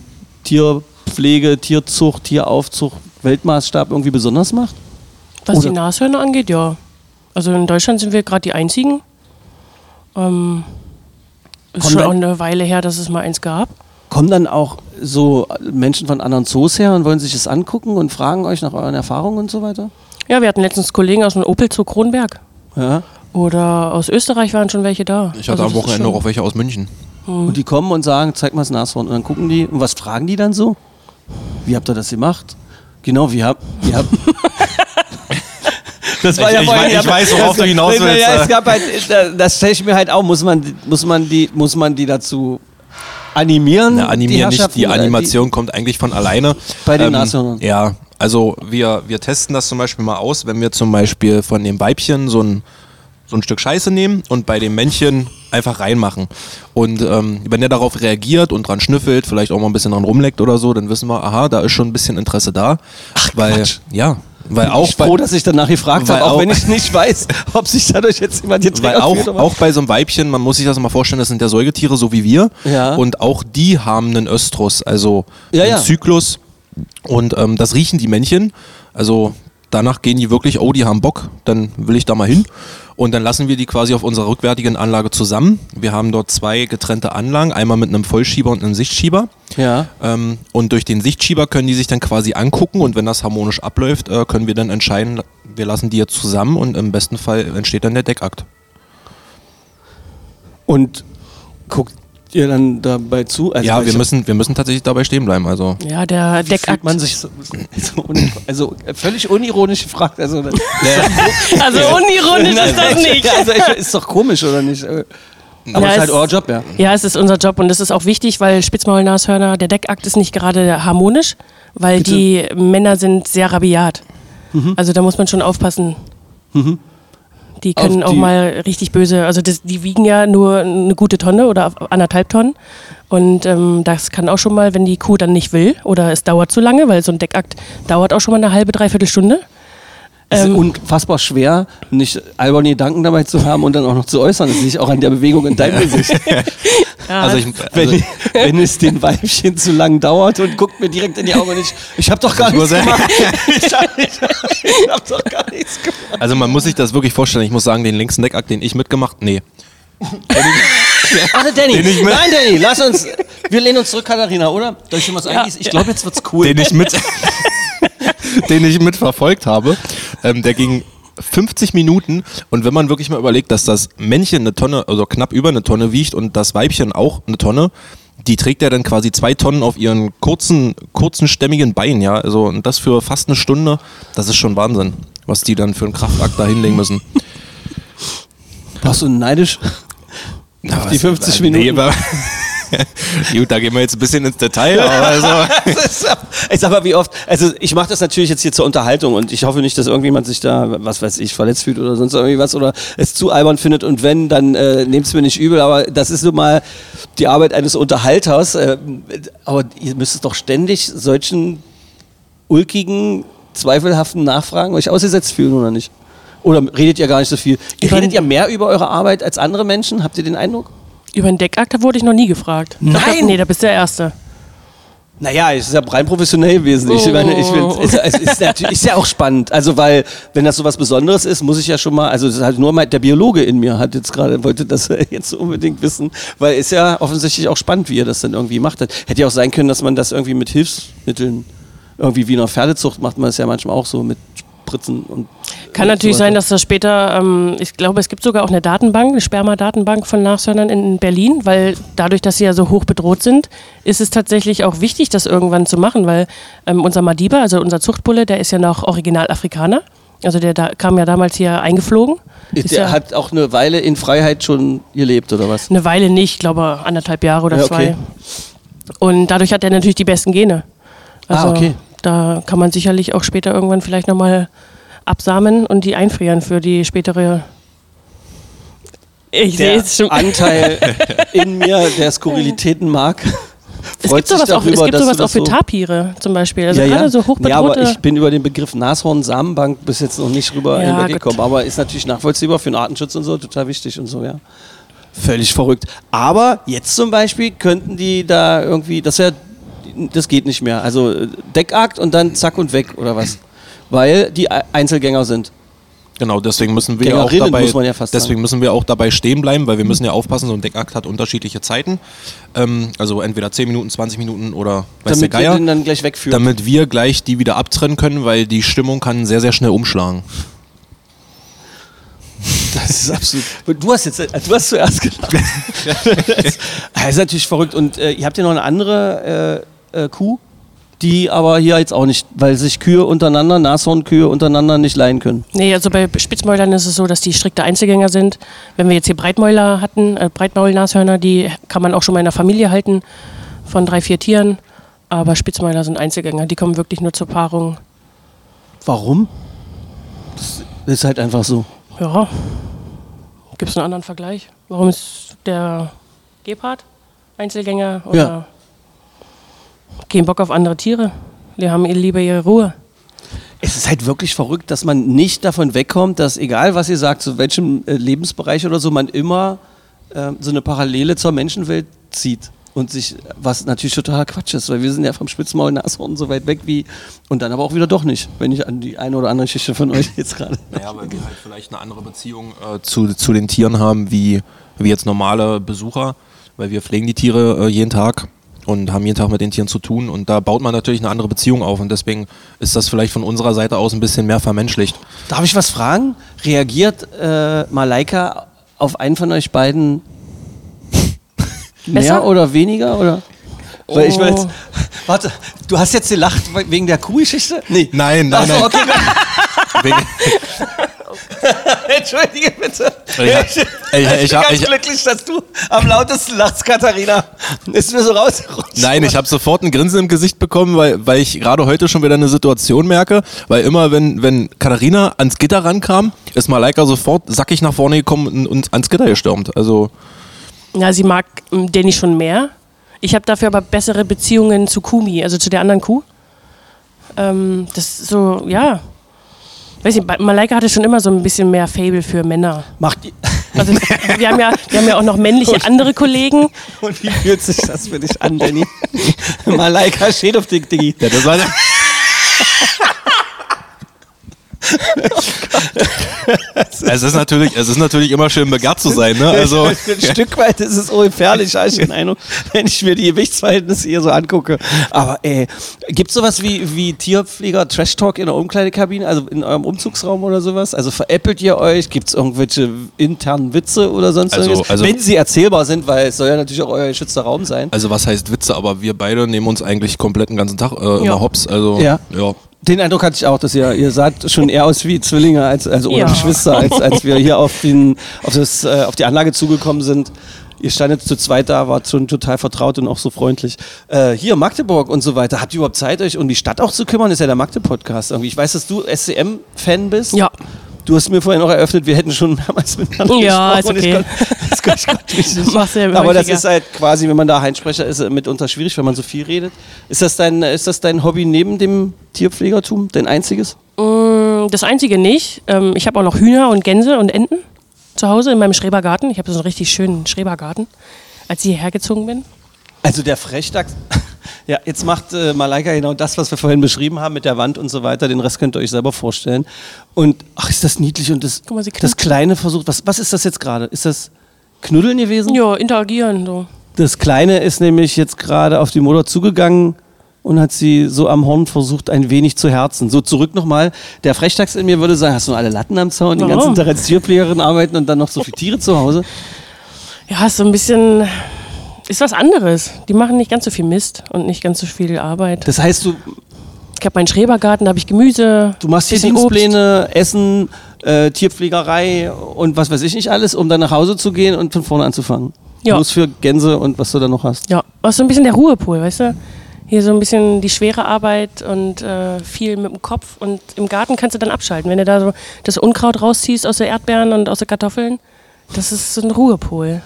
Tierpflege, Tierzucht, Tieraufzucht, Weltmaßstab irgendwie besonders macht? Was Oder- die Nashörner angeht, ja. Also in Deutschland sind wir gerade die einzigen. Ähm, ist Kommen schon dann- auch eine Weile her, dass es mal eins gab. Kommen dann auch so Menschen von anderen Zoos her und wollen sich das angucken und fragen euch nach euren Erfahrungen und so weiter? Ja, wir hatten letztens Kollegen aus dem Opel zu Kronberg. Ja. Oder aus Österreich waren schon welche da. Ich hatte Also am Wochenende auch welche aus München. Und die kommen und sagen, zeig mal das Nashorn. Und dann gucken die, und was fragen die dann so? Wie habt ihr das gemacht? Genau, wie habt wie habt Das Ich- ich wei- ich weiß, worauf du hinaus Ja, willst, es äh. gab halt, äh, das stelle ich mir halt auch, muss man, muss man, die, muss man die dazu animieren? Na, animieren nicht, Herrschaften, die Animation kommt eigentlich von alleine. Bei den Nashörnern? Ja, also wir, wir testen das zum Beispiel mal aus, wenn wir zum Beispiel von dem Weibchen so ein, so ein Stück Scheiße nehmen und bei dem Männchen einfach reinmachen. Und ähm, wenn der darauf reagiert und dran schnüffelt, vielleicht auch mal ein bisschen dran rumleckt oder so, dann wissen wir, aha, da ist schon ein bisschen Interesse da. Ach, weil, Quatsch. Ja, weil Ich auch bin bei, froh, dass ich danach gefragt habe, auch, auch- wenn ich nicht weiß, ob sich dadurch jetzt jemand hier Weil auch, auch bei so einem Weibchen, man muss sich das mal vorstellen, das sind ja Säugetiere, so wie wir. Ja. Und auch die haben einen Östrus, also Ja, einen ja. Zyklus. Und ähm, das riechen die Männchen. Also danach gehen die wirklich, oh, die haben Bock, dann will ich da mal hin. Und dann lassen wir die quasi auf unserer rückwärtigen Anlage zusammen. Wir haben dort zwei getrennte Anlagen, einmal mit einem Vollschieber und einem Sichtschieber. Ja. Ähm, und durch den Sichtschieber können die sich dann quasi angucken und wenn das harmonisch abläuft, äh, können wir dann entscheiden, wir lassen die jetzt zusammen und im besten Fall entsteht dann der Deckakt. Und guckt ihr dann dabei zu? Also Ja, wir müssen, wir müssen tatsächlich dabei stehen bleiben. Also Ja, der Wie Deckakt. man sich so, so also äh, völlig unironisch gefragt. Also, das- Also unironisch ist das nicht. also ist doch komisch, oder nicht? Äh, Aber Ja, ist halt es- euer Job, ja. Ja, es ist unser Job und es ist auch wichtig, weil Spitzmaulnashörner, der Deckakt ist nicht gerade harmonisch, weil Bitte? die Männer sind sehr rabiat. Also da muss man schon aufpassen. Die können auch die- mal richtig böse, also das, die wiegen ja nur eine gute Tonne oder anderthalb Tonnen. Und ähm, das kann auch schon mal, wenn die Kuh dann nicht will oder es dauert zu lange, weil so ein Deckakt dauert auch schon mal eine halbe, dreiviertel Stunde. Es ist Ähm, unfassbar schwer, nicht alberne Gedanken dabei zu haben und dann auch noch zu äußern. Das sehe ich auch an der Bewegung in deinem Gesicht. ja, Also ich, Wenn, also, wenn es den Weibchen zu lang dauert und guckt mir direkt in die Augen und ich, ich habe doch gar nichts gemacht. Ich habe hab doch gar nichts gemacht. also man muss sich das wirklich vorstellen. Ich muss sagen, den längsten Deckakt, den ich mitgemacht, nee. Warte, Danny. Den ich mit- Nein, Danny, lass uns. Wir lehnen uns zurück, Katharina, oder? Soll ich was eingießen? Ich glaube, jetzt wird's cool. Den ich mit, den ich mitverfolgt habe, ähm, der ging 50 Minuten. Und wenn man wirklich mal überlegt, dass das Männchen eine Tonne, also knapp über eine Tonne wiegt und das Weibchen auch eine Tonne, die trägt ja dann quasi zwei Tonnen auf ihren kurzen, kurzen, stämmigen Beinen, ja. Also, und das für fast eine Stunde, das ist schon Wahnsinn, was die dann für einen Kraftakt da hinlegen müssen. Warst du neidisch? Auf die 50 Minuten? Nee, Gut, da gehen wir jetzt ein bisschen ins Detail, aber also, ich sag mal, wie oft, also ich mache das natürlich jetzt hier zur Unterhaltung und ich hoffe nicht, dass irgendjemand sich da, was weiß ich, verletzt fühlt oder sonst irgendwie was oder es zu albern findet und wenn, dann äh, nehmt es mir nicht übel, aber das ist nun mal die Arbeit eines Unterhalters. Äh, aber ihr müsst es doch ständig solchen ulkigen, zweifelhaften Nachfragen euch ausgesetzt fühlen oder nicht? Oder redet ihr gar nicht so viel? Ich Redet ihr mehr über eure Arbeit als andere Menschen? Habt ihr den Eindruck? Über den Deckakt da wurde ich noch nie gefragt. Nein! Nee, da bist du der Erste. Naja, es ist ja rein professionell gewesen. Ich meine, ich will, es, es ist, natürlich, ist ja auch spannend. Also, weil, wenn das so was Besonderes ist, muss ich ja schon mal, also, das ist halt nur mal, der Biologe in mir hat jetzt gerade, wollte das jetzt unbedingt wissen, weil ist ja offensichtlich auch spannend, wie ihr das dann irgendwie macht. Hätte ja auch sein können, dass man das irgendwie mit Hilfsmitteln, irgendwie wie in einer Pferdezucht macht man es ja manchmal auch so mit Spritzen und. Kann natürlich sein, dass das später, ähm, ich glaube, es gibt sogar auch eine Datenbank, eine Sperma-Datenbank von Nashörnern in Berlin, weil dadurch, dass sie ja so hoch bedroht sind, ist es tatsächlich auch wichtig, das irgendwann zu machen, weil ähm, unser Madiba, also unser Zuchtbulle, der ist ja noch original Afrikaner. Also der da, kam ja damals hier eingeflogen. Ist Der ja hat auch eine Weile in Freiheit schon gelebt, oder was? eine Weile nicht, ich glaube anderthalb Jahre oder Ja, okay. zwei. Und dadurch hat er natürlich die besten Gene. Also Ah, okay. da kann man sicherlich auch später irgendwann vielleicht nochmal absamen und die einfrieren für die spätere. Ich sehe der schon. Anteil in mir, der Skurrilitäten mag. Es gibt sowas, auch, es darüber, gibt sowas auch für so- Tapire zum Beispiel. Also ja, gerade ja. so ja, aber hochbedrohte. ich bin über den Begriff Nashorn-Samenbank bis jetzt noch nicht rüber Ja, hinweggekommen. Aber ist natürlich nachvollziehbar für den Artenschutz und so, total wichtig und so, ja. Völlig verrückt. Aber jetzt zum Beispiel könnten die da irgendwie, das ja, das geht nicht mehr. Also äh, Deckakt und dann zack und weg oder was? Weil die Einzelgänger sind. genau, deswegen müssen wir ja auch dabei, ja deswegen müssen wir auch dabei stehen bleiben, weil wir müssen ja aufpassen, so ein Deckakt hat unterschiedliche Zeiten. Ähm, also entweder 10 Minuten, 20 Minuten oder weiß damit der wir Geier. den dann gleich wegführen. damit wir gleich die wieder abtrennen können, weil die Stimmung kann sehr, sehr schnell umschlagen. Das ist absolut. Du hast jetzt, du hast zuerst gedacht. das, das ist natürlich verrückt. Und äh, ihr habt ja noch eine andere äh, äh, Kuh, die aber hier jetzt auch nicht, weil sich Kühe untereinander, Nashornkühe untereinander nicht leihen können. Nee, also bei Spitzmäulern ist es so, dass die strikte Einzelgänger sind. Wenn wir jetzt hier Breitmäuler hatten, äh, Breitmaulnashörner, die kann man auch schon mal in der Familie halten von drei, vier Tieren. Aber Spitzmäuler sind Einzelgänger, die kommen wirklich nur zur Paarung. Warum? Das ist halt einfach so. Ja. Gibt es einen anderen Vergleich? Warum ist der Gepard Einzelgänger oder Ja. Kein Bock auf andere Tiere? Die haben lieber ihre Ruhe. Es ist halt wirklich verrückt, dass man nicht davon wegkommt, dass egal was ihr sagt, zu welchem äh, Lebensbereich oder so, man immer äh, so eine Parallele zur Menschenwelt zieht. Und sich, was natürlich totaler Quatsch ist, weil wir sind ja vom Spitzmaul Nashorn so weit weg wie, und dann aber auch wieder doch nicht, wenn ich an die eine oder andere Geschichte von euch jetzt gerade. Naja, weil wir halt vielleicht eine andere Beziehung äh, zu, zu den Tieren haben, wie, wie jetzt normale Besucher, weil wir pflegen die Tiere äh, jeden Tag und haben jeden Tag mit den Tieren zu tun und da baut man natürlich eine andere Beziehung auf und deswegen ist das vielleicht von unserer Seite aus ein bisschen mehr vermenschlicht. Darf ich was fragen? Reagiert äh, Malaika auf einen von euch beiden mehr Besser? oder weniger? Oder? Weil ich Oh. weiß, warte, du hast jetzt gelacht wegen der Kuhgeschichte? Nee. Nein, nein, Ach so, nein. Wegen- Entschuldige bitte. Ich, ich- bin ich- ganz ich- glücklich, dass du am lautesten lachst, Katharina. Ist mir so rausgerutscht. Nein, ich habe sofort ein Grinsen im Gesicht bekommen, weil, weil ich gerade heute schon wieder eine Situation merke, weil immer, wenn, wenn Katharina ans Gitter rankam, ist Malaika sofort sackig nach vorne gekommen und, und ans Gitter gestürmt. Also, Ja, sie mag ähm, Danny schon mehr. Ich habe dafür aber bessere Beziehungen zu Kumi, also zu der anderen Kuh. Ähm, das ist so, ja. Weiß nicht, Malaika hatte schon immer so ein bisschen mehr Fable für Männer. Macht die, Also wir haben ja, wir haben ja auch noch männliche andere Kollegen. und wie fühlt sich das für dich an, Danny? Malaika steht auf dich, Diggi. ja, das war es ist natürlich, es ist natürlich immer schön begehrt zu sein, ne? Also ein Stück weit ist es ungefährlich, habe ich den Eindruck, wenn ich mir die Gewichtsverhältnisse hier so angucke. Aber ey, gibt es sowas wie, wie Tierpfleger Trash Talk in der Umkleidekabine, also in eurem Umzugsraum oder sowas? Also veräppelt ihr euch? Gibt es irgendwelche internen Witze oder sonst Also- irgendwas? also- wenn sie erzählbar sind, weil es soll ja natürlich auch euer geschützter Raum sein. Also was heißt Witze, aber wir beide nehmen uns eigentlich komplett den ganzen Tag äh, immer Ja. hops. Also Ja. ja. Den Eindruck hatte ich auch, dass ihr, ihr saht schon eher aus wie Zwillinge als, also, oder Ja. Geschwister, als, als wir hier auf, den, auf, das, äh, auf die Anlage zugekommen sind. Ihr standet zu zweit da, wart schon total vertraut und auch so freundlich. Äh, hier, Magdeburg und so weiter. Habt ihr überhaupt Zeit, euch um die Stadt auch zu kümmern? ist ja der Magde-Podcast irgendwie. Ich weiß, dass du SCM-Fan bist. Ja. Du hast mir vorhin auch eröffnet, wir hätten schon mehrmals miteinander Ja, gesprochen. ist okay. Konnte, das mich nicht. Mach's ja Aber das ist halt quasi, wenn man da Heinsprecher ist, mitunter schwierig, wenn man so viel redet. Ist das dein, ist das dein Hobby neben dem Tierpflegertum? Dein einziges? Mm, Das einzige nicht. Ähm, Ich habe auch noch Hühner und Gänse und Enten zu Hause in meinem Schrebergarten. Ich habe so einen richtig schönen Schrebergarten, als ich hierher gezogen bin. Also der Frechdachs. Ja, jetzt macht äh, Malaika genau das, was wir vorhin beschrieben haben mit der Wand und so weiter. Den Rest könnt ihr euch selber vorstellen. Und ach, ist das niedlich und das, mal, das. Kleine versucht. Was, was ist das jetzt gerade? Ist das Knuddeln gewesen? Ja, interagieren so. Das Kleine ist nämlich jetzt gerade auf die Mutter zugegangen und hat sie so am Horn versucht, ein wenig zu herzen. So zurück nochmal. Der Frechdachs in mir würde sagen, hast du alle Latten am Zaun, den Warum? ganzen Tag als Tierpflegerin arbeiten und dann noch so viele Tiere zu Hause? Ja, ist so ein bisschen. Ist was anderes. Die machen nicht ganz so viel Mist und nicht ganz so viel Arbeit. Das heißt, du, Ich habe meinen Schrebergarten, da habe ich Gemüse. du machst bisschen Dienstpläne, Essen, äh, Tierpflegerei und was weiß ich nicht alles, um dann nach Hause zu gehen und von vorne anzufangen. Ja. Bloß für Gänse und was du da noch hast. Ja, auch so ein bisschen der Ruhepol, weißt du? Hier so ein bisschen die schwere Arbeit und äh, viel mit dem Kopf. Und im Garten kannst du dann abschalten. Wenn du da so das Unkraut rausziehst aus den Erdbeeren und aus den Kartoffeln, das ist so ein Ruhepol.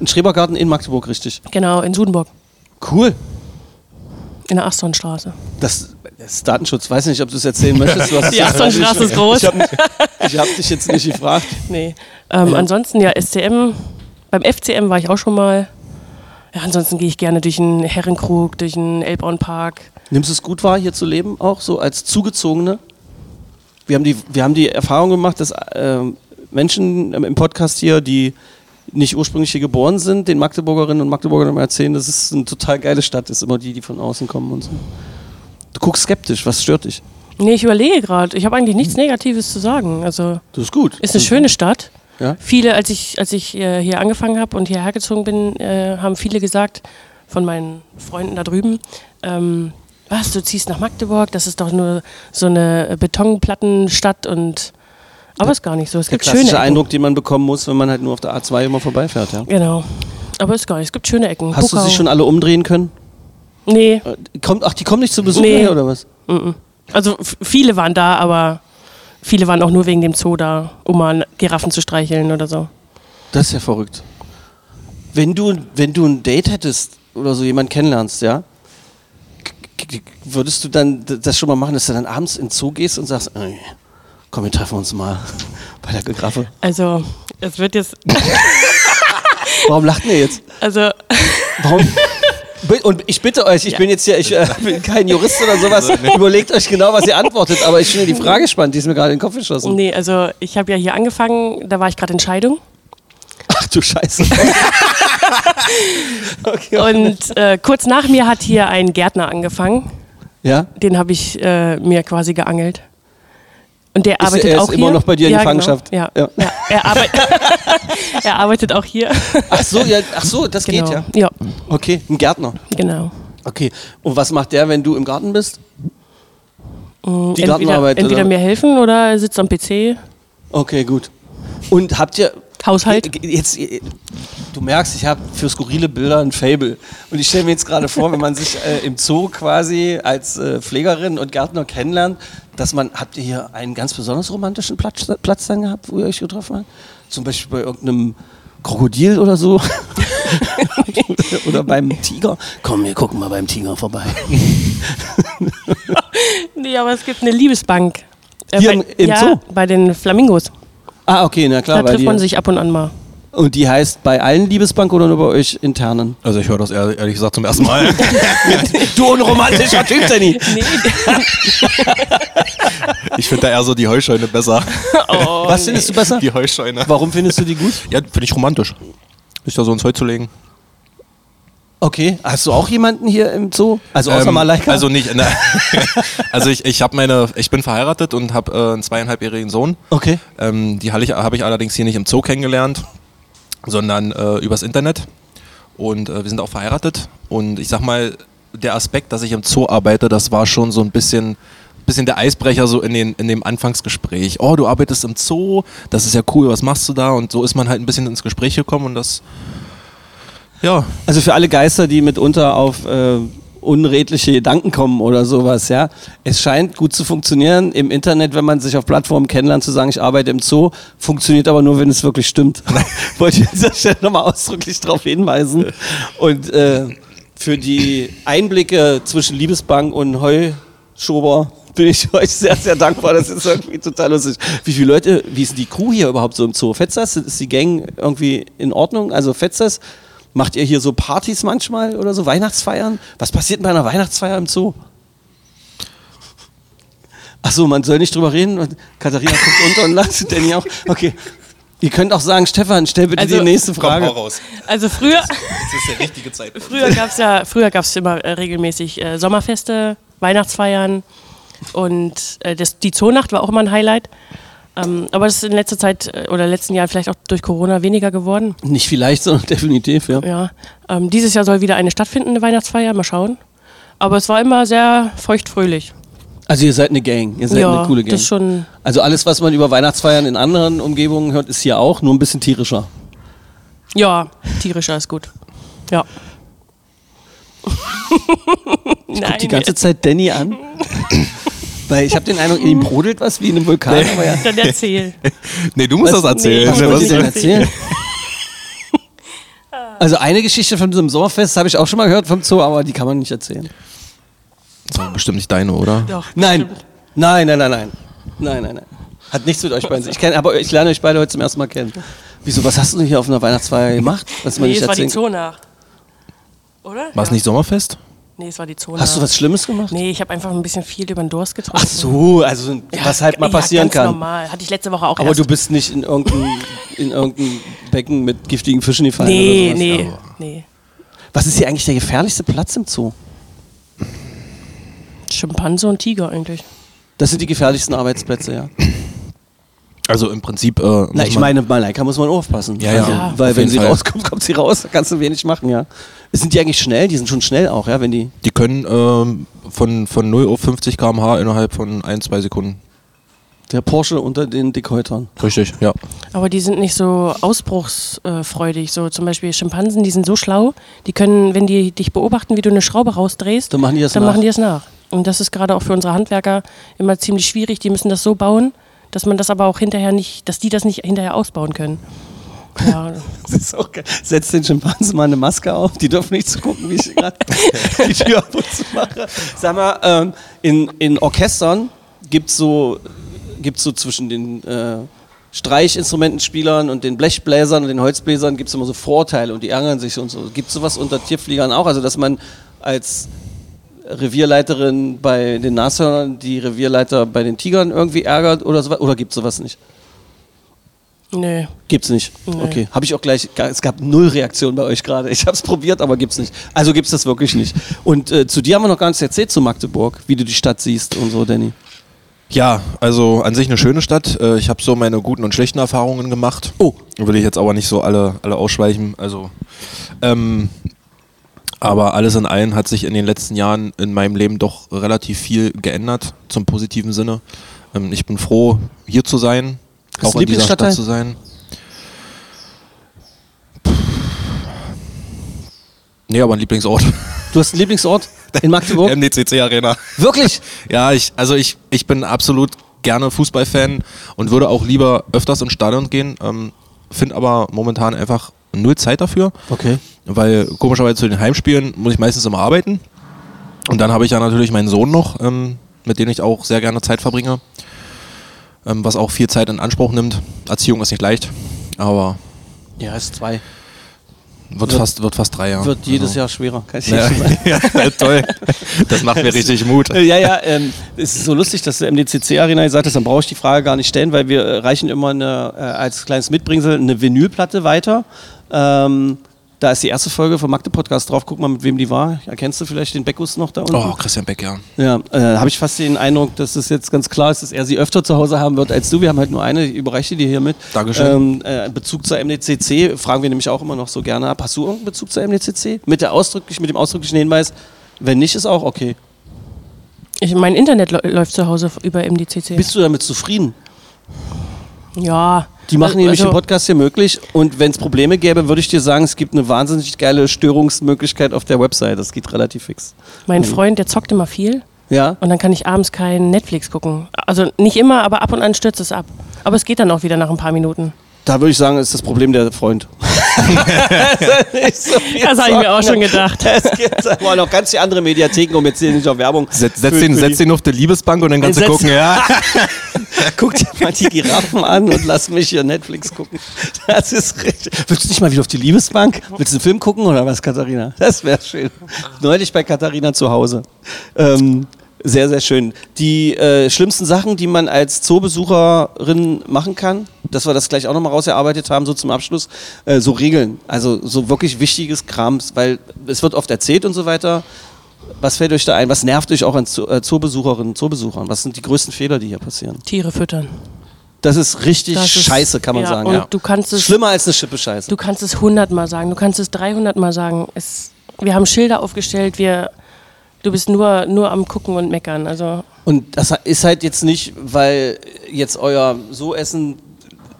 Ein Schrebergarten in Magdeburg, richtig. Genau, in Sudenburg, Cool. in der Astonstraße. Das, das ist Datenschutz. Weiß nicht, ob du es erzählen möchtest. Die Astonstraße ist groß. Ich habe hab dich jetzt nicht gefragt. Nee. Ähm, Ansonsten ja, SCM. Beim FCM war ich auch schon mal. Ja, ansonsten gehe ich gerne durch einen Herrenkrug, durch einen Elbauenpark. Nimmst du es gut wahr, hier zu leben, auch so als Zugezogene? Wir haben die, wir haben die Erfahrung gemacht, dass ähm, Menschen im Podcast hier, die nicht ursprünglich hier geboren sind, den Magdeburgerinnen und Magdeburgern immer erzählen, dass es eine total geile Stadt ist, immer die, die von außen kommen und so. Du guckst skeptisch, was stört dich? Nee, ich überlege gerade. Ich habe eigentlich nichts Negatives zu sagen. Also Das ist gut. ist eine schöne Stadt. Ja? Viele, als ich, als ich äh, hier angefangen habe und hierher gezogen bin, äh, haben viele gesagt, von meinen Freunden da drüben, ähm, was, du ziehst nach Magdeburg, das ist doch nur so eine Betonplattenstadt und aber ist gar nicht so. Es gibt schöne Ecken. Eindruck, den man bekommen muss, wenn man halt nur auf der A2 immer vorbeifährt. Ja? Genau. Aber ist gar nicht. Es gibt schöne Ecken. Hast du Buckau. sie schon alle umdrehen können? Nee. Äh, Kommt, ach, die kommen nicht zu Besuch Nee. her, oder was? Also f- viele waren da, aber viele waren auch nur wegen dem Zoo da, um mal Giraffen zu streicheln oder so. Das ist ja verrückt. Wenn du, wenn du ein Date hättest oder so jemanden kennenlernst, ja, würdest du dann das schon mal machen, dass du dann abends in den Zoo gehst und sagst, ey, komm, wir treffen uns mal bei der Giraffe. Also, es wird jetzt. Warum lacht ihr jetzt? Also, Warum? Und ich bitte euch, ich bin jetzt hier, ich äh, bin kein Jurist oder sowas. Überlegt euch genau, was ihr antwortet. Aber ich finde die Frage spannend, die ist mir gerade in den Kopf geschossen. nee, also ich habe ja hier angefangen, da war ich gerade in Scheidung. Ach du Scheiße. okay. Und äh, kurz nach mir hat hier ein Gärtner angefangen. Ja? Den habe ich äh, mir quasi geangelt. Und der Ist- arbeitet er ist auch immer hier. noch bei dir in ja, Gefangenschaft? Genau. Ja. Ja. Er, arbeit er arbeitet auch hier. Ach so, ja, ach so, das genau. geht ja. Ja, Okay, ein Gärtner. genau. Okay. Und was macht der, wenn du im Garten bist? Die entweder, Gartenarbeit, entweder oder? mir helfen oder er sitzt am PC. Okay, gut. Und habt ihr. Haushalt. Jetzt, du merkst, ich habe für skurrile Bilder ein Fable. Und ich stelle mir jetzt gerade vor, wenn man sich äh, im Zoo quasi als äh, Pflegerin und Gärtner kennenlernt, dass man, habt ihr hier einen ganz besonders romantischen Platz, Platz dann gehabt, wo ihr euch getroffen habt? Zum Beispiel bei irgendeinem Krokodil oder so? oder beim Tiger? Komm, wir gucken mal beim Tiger vorbei. Nee, aber es gibt eine Liebesbank. Äh, Hier bei, im- im ja, Zoo? bei den Flamingos. Ah, okay, na klar. Da weil trifft die- man sich ab und an mal. Und die heißt bei allen Liebesbank oder nur bei euch internen? Also ich höre das ehr- ehrlich gesagt zum ersten Mal. Du unromantischer Typ, Danny. Nee. ich finde da eher so die Heuscheune besser. Oh, Was findest du besser? Die Heuscheune. Warum findest du die gut? Ja, finde ich romantisch. Sich da so ins Heu zu legen. Okay. Hast du auch jemanden hier im Zoo? Also außer Ähm, Malaika? Also nicht. der- also ich, ich habe meine, ich bin verheiratet und habe äh, einen zweieinhalbjährigen Sohn. Okay. Ähm, die habe ich, hab ich allerdings hier nicht im Zoo kennengelernt, sondern äh, übers Internet. Und äh, wir sind auch verheiratet. Und ich sag mal, der Aspekt, dass ich im Zoo arbeite, das war schon so ein bisschen, bisschen der Eisbrecher so in, den, in dem Anfangsgespräch. Oh, du arbeitest im Zoo, das ist ja cool, was machst du da? Und so ist man halt ein bisschen ins Gespräch gekommen und das, ja, Also für alle Geister, die mitunter auf äh, unredliche Gedanken kommen oder sowas, ja. Es scheint gut zu funktionieren im Internet, wenn man sich auf Plattformen kennenlernt, zu sagen, ich arbeite im Zoo, funktioniert aber nur, wenn es wirklich stimmt. Wollte ich an dieser Stelle nochmal ausdrücklich darauf hinweisen. Und äh, für die Einblicke zwischen Liebesbank und Heuschober bin ich euch sehr, sehr dankbar. Das ist irgendwie total lustig. Wie viele Leute, wie ist die Crew hier überhaupt so im Zoo? Fetzt das? Ist die Gang irgendwie in Ordnung? Also fetzt das? Macht ihr hier so Partys manchmal oder so Weihnachtsfeiern? Was passiert bei einer Weihnachtsfeier im Zoo? Ach so, man soll nicht drüber reden. Und Katharina guckt unter und lacht. Danny auch. Okay. Ihr könnt auch sagen, Stefan, stell bitte Also- die nächste Frage. raus. Also früher, Das ist der richtige Zeitpunkt. früher gab es ja, früher gab es immer äh, regelmäßig äh, Sommerfeste, Weihnachtsfeiern und äh, das, die Zoonacht war auch immer ein Highlight. Ähm, aber das ist in letzter Zeit äh, oder letzten Jahren vielleicht auch durch Corona weniger geworden. Nicht vielleicht, sondern definitiv, ja. Ja. Ähm, dieses Jahr soll wieder eine stattfinden, eine Weihnachtsfeier, mal schauen. Aber es war immer sehr feuchtfröhlich. Also ihr seid eine Gang, ihr seid Ja, eine coole Gang. das schon- Also alles, was man über Weihnachtsfeiern in anderen Umgebungen hört, ist hier auch, nur ein bisschen tierischer. Ja, tierischer ist gut. Ja. Ich guck die ganze Zeit Danny an. Weil ich habe den Eindruck, in ihm brodelt was wie in einem Vulkan. Aber ja. Dann erzähl. Nee, du musst Was- das erzählen. nee, Was ich denn erzählen? Also eine Geschichte von diesem Sommerfest habe ich auch schon mal gehört vom Zoo, aber die kann man nicht erzählen. Das war bestimmt nicht deine, oder? Doch, Nein, nein, nein, nein, nein. Nein, nein, nein. Hat nichts mit euch beiden. Ich kenne, aber ich lerne euch beide heute zum ersten Mal kennen. Wieso, was hast du denn hier auf einer Weihnachtsfeier gemacht? Was man Nee, nicht es war die? Zoonacht. Oder? War es Ja. nicht Sommerfest? Nee, es war die Zoonacht. Hast du was Schlimmes gemacht? Nee, ich habe einfach ein bisschen viel über den Durst getrunken. Ach so, also was halt mal ja, passieren ganz kann. normal. Hatte ich letzte Woche auch Aber erst. du bist nicht in irgendein, in irgendein Becken mit giftigen Fischen gefallen Nee, oder sowas. nee, nee. Was ist hier eigentlich der gefährlichste Platz im Zoo? Schimpanse und Tiger eigentlich. Das sind die gefährlichsten Arbeitsplätze, ja. Also im Prinzip. Äh, Na, ich meine, Malaika muss man aufpassen. Ja, ja. Also, Ja. Weil Auf wenn sie Fall. rauskommt, kommt sie raus, da kannst du wenig machen, ja. Sind die eigentlich schnell? Die sind schon schnell auch, ja, wenn die. Die können ähm, von, von 0 auf 50 km/h innerhalb von 1, 2 Sekunden. Der Porsche unter den Dickhäutern. Richtig, ja. Aber die sind nicht so ausbruchsfreudig. So zum Beispiel Schimpansen, die sind so schlau, die können, wenn die dich beobachten, wie du eine Schraube rausdrehst, Dann machen die das dann nach. machen die das nach. Und das ist gerade auch für unsere Handwerker immer ziemlich schwierig. Die müssen das so bauen, dass man das aber auch hinterher nicht, dass die das nicht hinterher ausbauen können. Ja, Das ist auch geil. Den Schimpansen mal eine Maske auf. Die dürfen nicht zugucken, wie ich gerade die Tür ab und zu mache. Sag mal, ähm, in, in Orchestern gibt es so, gibt's so zwischen den äh, Streichinstrumentenspielern und den Blechbläsern und den Holzbläsern gibt es immer so Vorteile und die ärgern sich und so. Gibt es sowas unter Tierfliegern auch? Also, dass man als Revierleiterin bei den Nashörnern die Revierleiter bei den Tigern irgendwie ärgert oder sowas? Oder gibt es sowas nicht? nee. Gibt's nicht. Nee. Okay. Habe ich auch gleich. Es gab null Reaktion bei euch gerade. Ich habe es probiert, aber gibt's nicht. Also gibt's das wirklich nicht. Und äh, zu dir haben wir noch gar nichts erzählt zu Magdeburg, wie du die Stadt siehst und so, Danny. Ja, also an sich eine schöne Stadt. Äh, Ich habe so meine guten und schlechten Erfahrungen gemacht. Oh. Will ich jetzt aber nicht so alle, alle ausschweichen. Also, ähm, aber alles in allem hat sich in den letzten Jahren in meinem Leben doch relativ viel geändert, zum positiven Sinne. Ähm, ich bin froh, hier zu sein, Hast auch in dieser? Stadt zu sein. Nee, aber ein Lieblingsort. Du hast einen Lieblingsort in Magdeburg? MDCC Arena. Wirklich? Ja, ich, also ich, ich bin absolut gerne Fußballfan und würde auch lieber öfters ins Stadion gehen. Ähm, Finde aber momentan einfach null Zeit dafür, Okay. Weil komischerweise zu den Heimspielen muss ich meistens immer arbeiten. Und dann habe ich ja natürlich meinen Sohn noch, ähm, mit dem ich auch sehr gerne Zeit verbringe, ähm, was auch viel Zeit in Anspruch nimmt. Erziehung ist nicht leicht, aber Ja, ist zwei. Wird, Wird- fast, wird fast drei Jahre. Wird jedes Also- Jahr schwerer. Kann ich Ja, sagen. ja, toll. Das macht mir richtig Mut. Äh, Ja, ja, ähm, es ist so lustig, dass der MDCC-Arena gesagt hat, dann brauche ich die Frage gar nicht stellen, weil wir äh, reichen immer eine, äh, als kleines Mitbringsel eine Vinylplatte weiter. Ähm, da ist die erste Folge vom Magde Podcast drauf. Guck mal, mit wem die war. Erkennst du vielleicht den Beckus noch da unten? Oh, Christian Beck, ja. Ja, äh, habe ich fast den Eindruck, dass es jetzt ganz klar ist, dass er sie öfter zu Hause haben wird als du. Wir haben halt nur eine, ich überreiche dir hiermit. Dankeschön. Ähm, äh, Bezug zur MDCC fragen wir nämlich auch immer noch so gerne ab. Hast du irgendeinen Bezug zur MDCC? Mit, der ausdrücklich, mit dem ausdrücklichen Hinweis, wenn nicht, ist auch okay. Ich, mein Internet lä- läuft zu Hause über MDCC. Bist du damit zufrieden? ja. Die machen nämlich also, den Podcast hier möglich und wenn es Probleme gäbe, würde ich dir sagen, es gibt eine wahnsinnig geile Störungsmöglichkeit auf der Website. Das geht relativ fix. Mein Freund, der zockt immer viel Ja? und dann kann ich abends kein Netflix gucken. Also nicht immer, aber ab und an stürzt es ab. Aber es geht dann auch wieder nach ein paar Minuten. Da würde ich sagen, ist das Problem der Freund. Das habe ich mir auch schon gedacht. Es gibt aber noch ganz viele andere Mediatheken, um jetzt hier nicht auf Werbung. Setz, setz, den, setz den auf die Liebesbank und dann kannst du gucken, ja. Guck dir mal die Giraffen an und lass mich hier Netflix gucken. Das ist richtig. Willst du nicht mal wieder auf die Liebesbank? Willst du einen Film gucken oder was, Katharina? Das wäre schön. Neulich bei Katharina zu Hause. Ähm, sehr, sehr schön. Die äh, schlimmsten Sachen, die man als Zoobesucherin machen kann, dass wir das gleich auch nochmal rausgearbeitet haben, so zum Abschluss, äh, so Regeln. Also so wirklich wichtiges Krams, weil es wird oft erzählt und so weiter. Was fällt euch da ein? Was nervt euch auch an äh, Zoobesucherinnen, Zoobesuchern? Was sind die größten Fehler, die hier passieren? Tiere füttern. Das ist richtig Das ist- scheiße, kann man ja, sagen. und Ja. du kannst es- Schlimmer als eine Schippe Scheiße. Du kannst es 100 Mal sagen, du kannst es 300 Mal sagen. Es, wir haben Schilder aufgestellt, wir, du bist nur, nur am Gucken und meckern. Also Und das ist halt jetzt nicht, weil jetzt euer So-Essen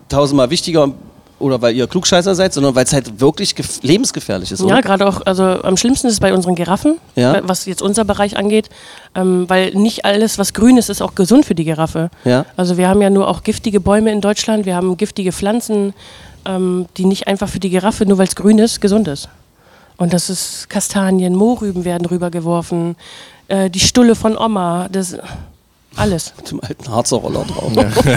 tausendmal wichtiger oder weil ihr Klugscheißer seid, sondern weil es halt wirklich gef- lebensgefährlich ist. Oder? ja, gerade auch, also am schlimmsten ist es bei unseren Giraffen, Ja. was jetzt unser Bereich angeht, ähm, weil nicht alles, was grün ist, ist auch gesund für die Giraffe. Ja. Also wir haben ja nur auch giftige Bäume in Deutschland, wir haben giftige Pflanzen, ähm, die nicht einfach für die Giraffe, nur weil es grün ist, gesund ist. Und das ist Kastanien, Mohrrüben werden rübergeworfen, äh, die Stulle von Oma, das alles. Mit dem alten Harzer Roller drauf.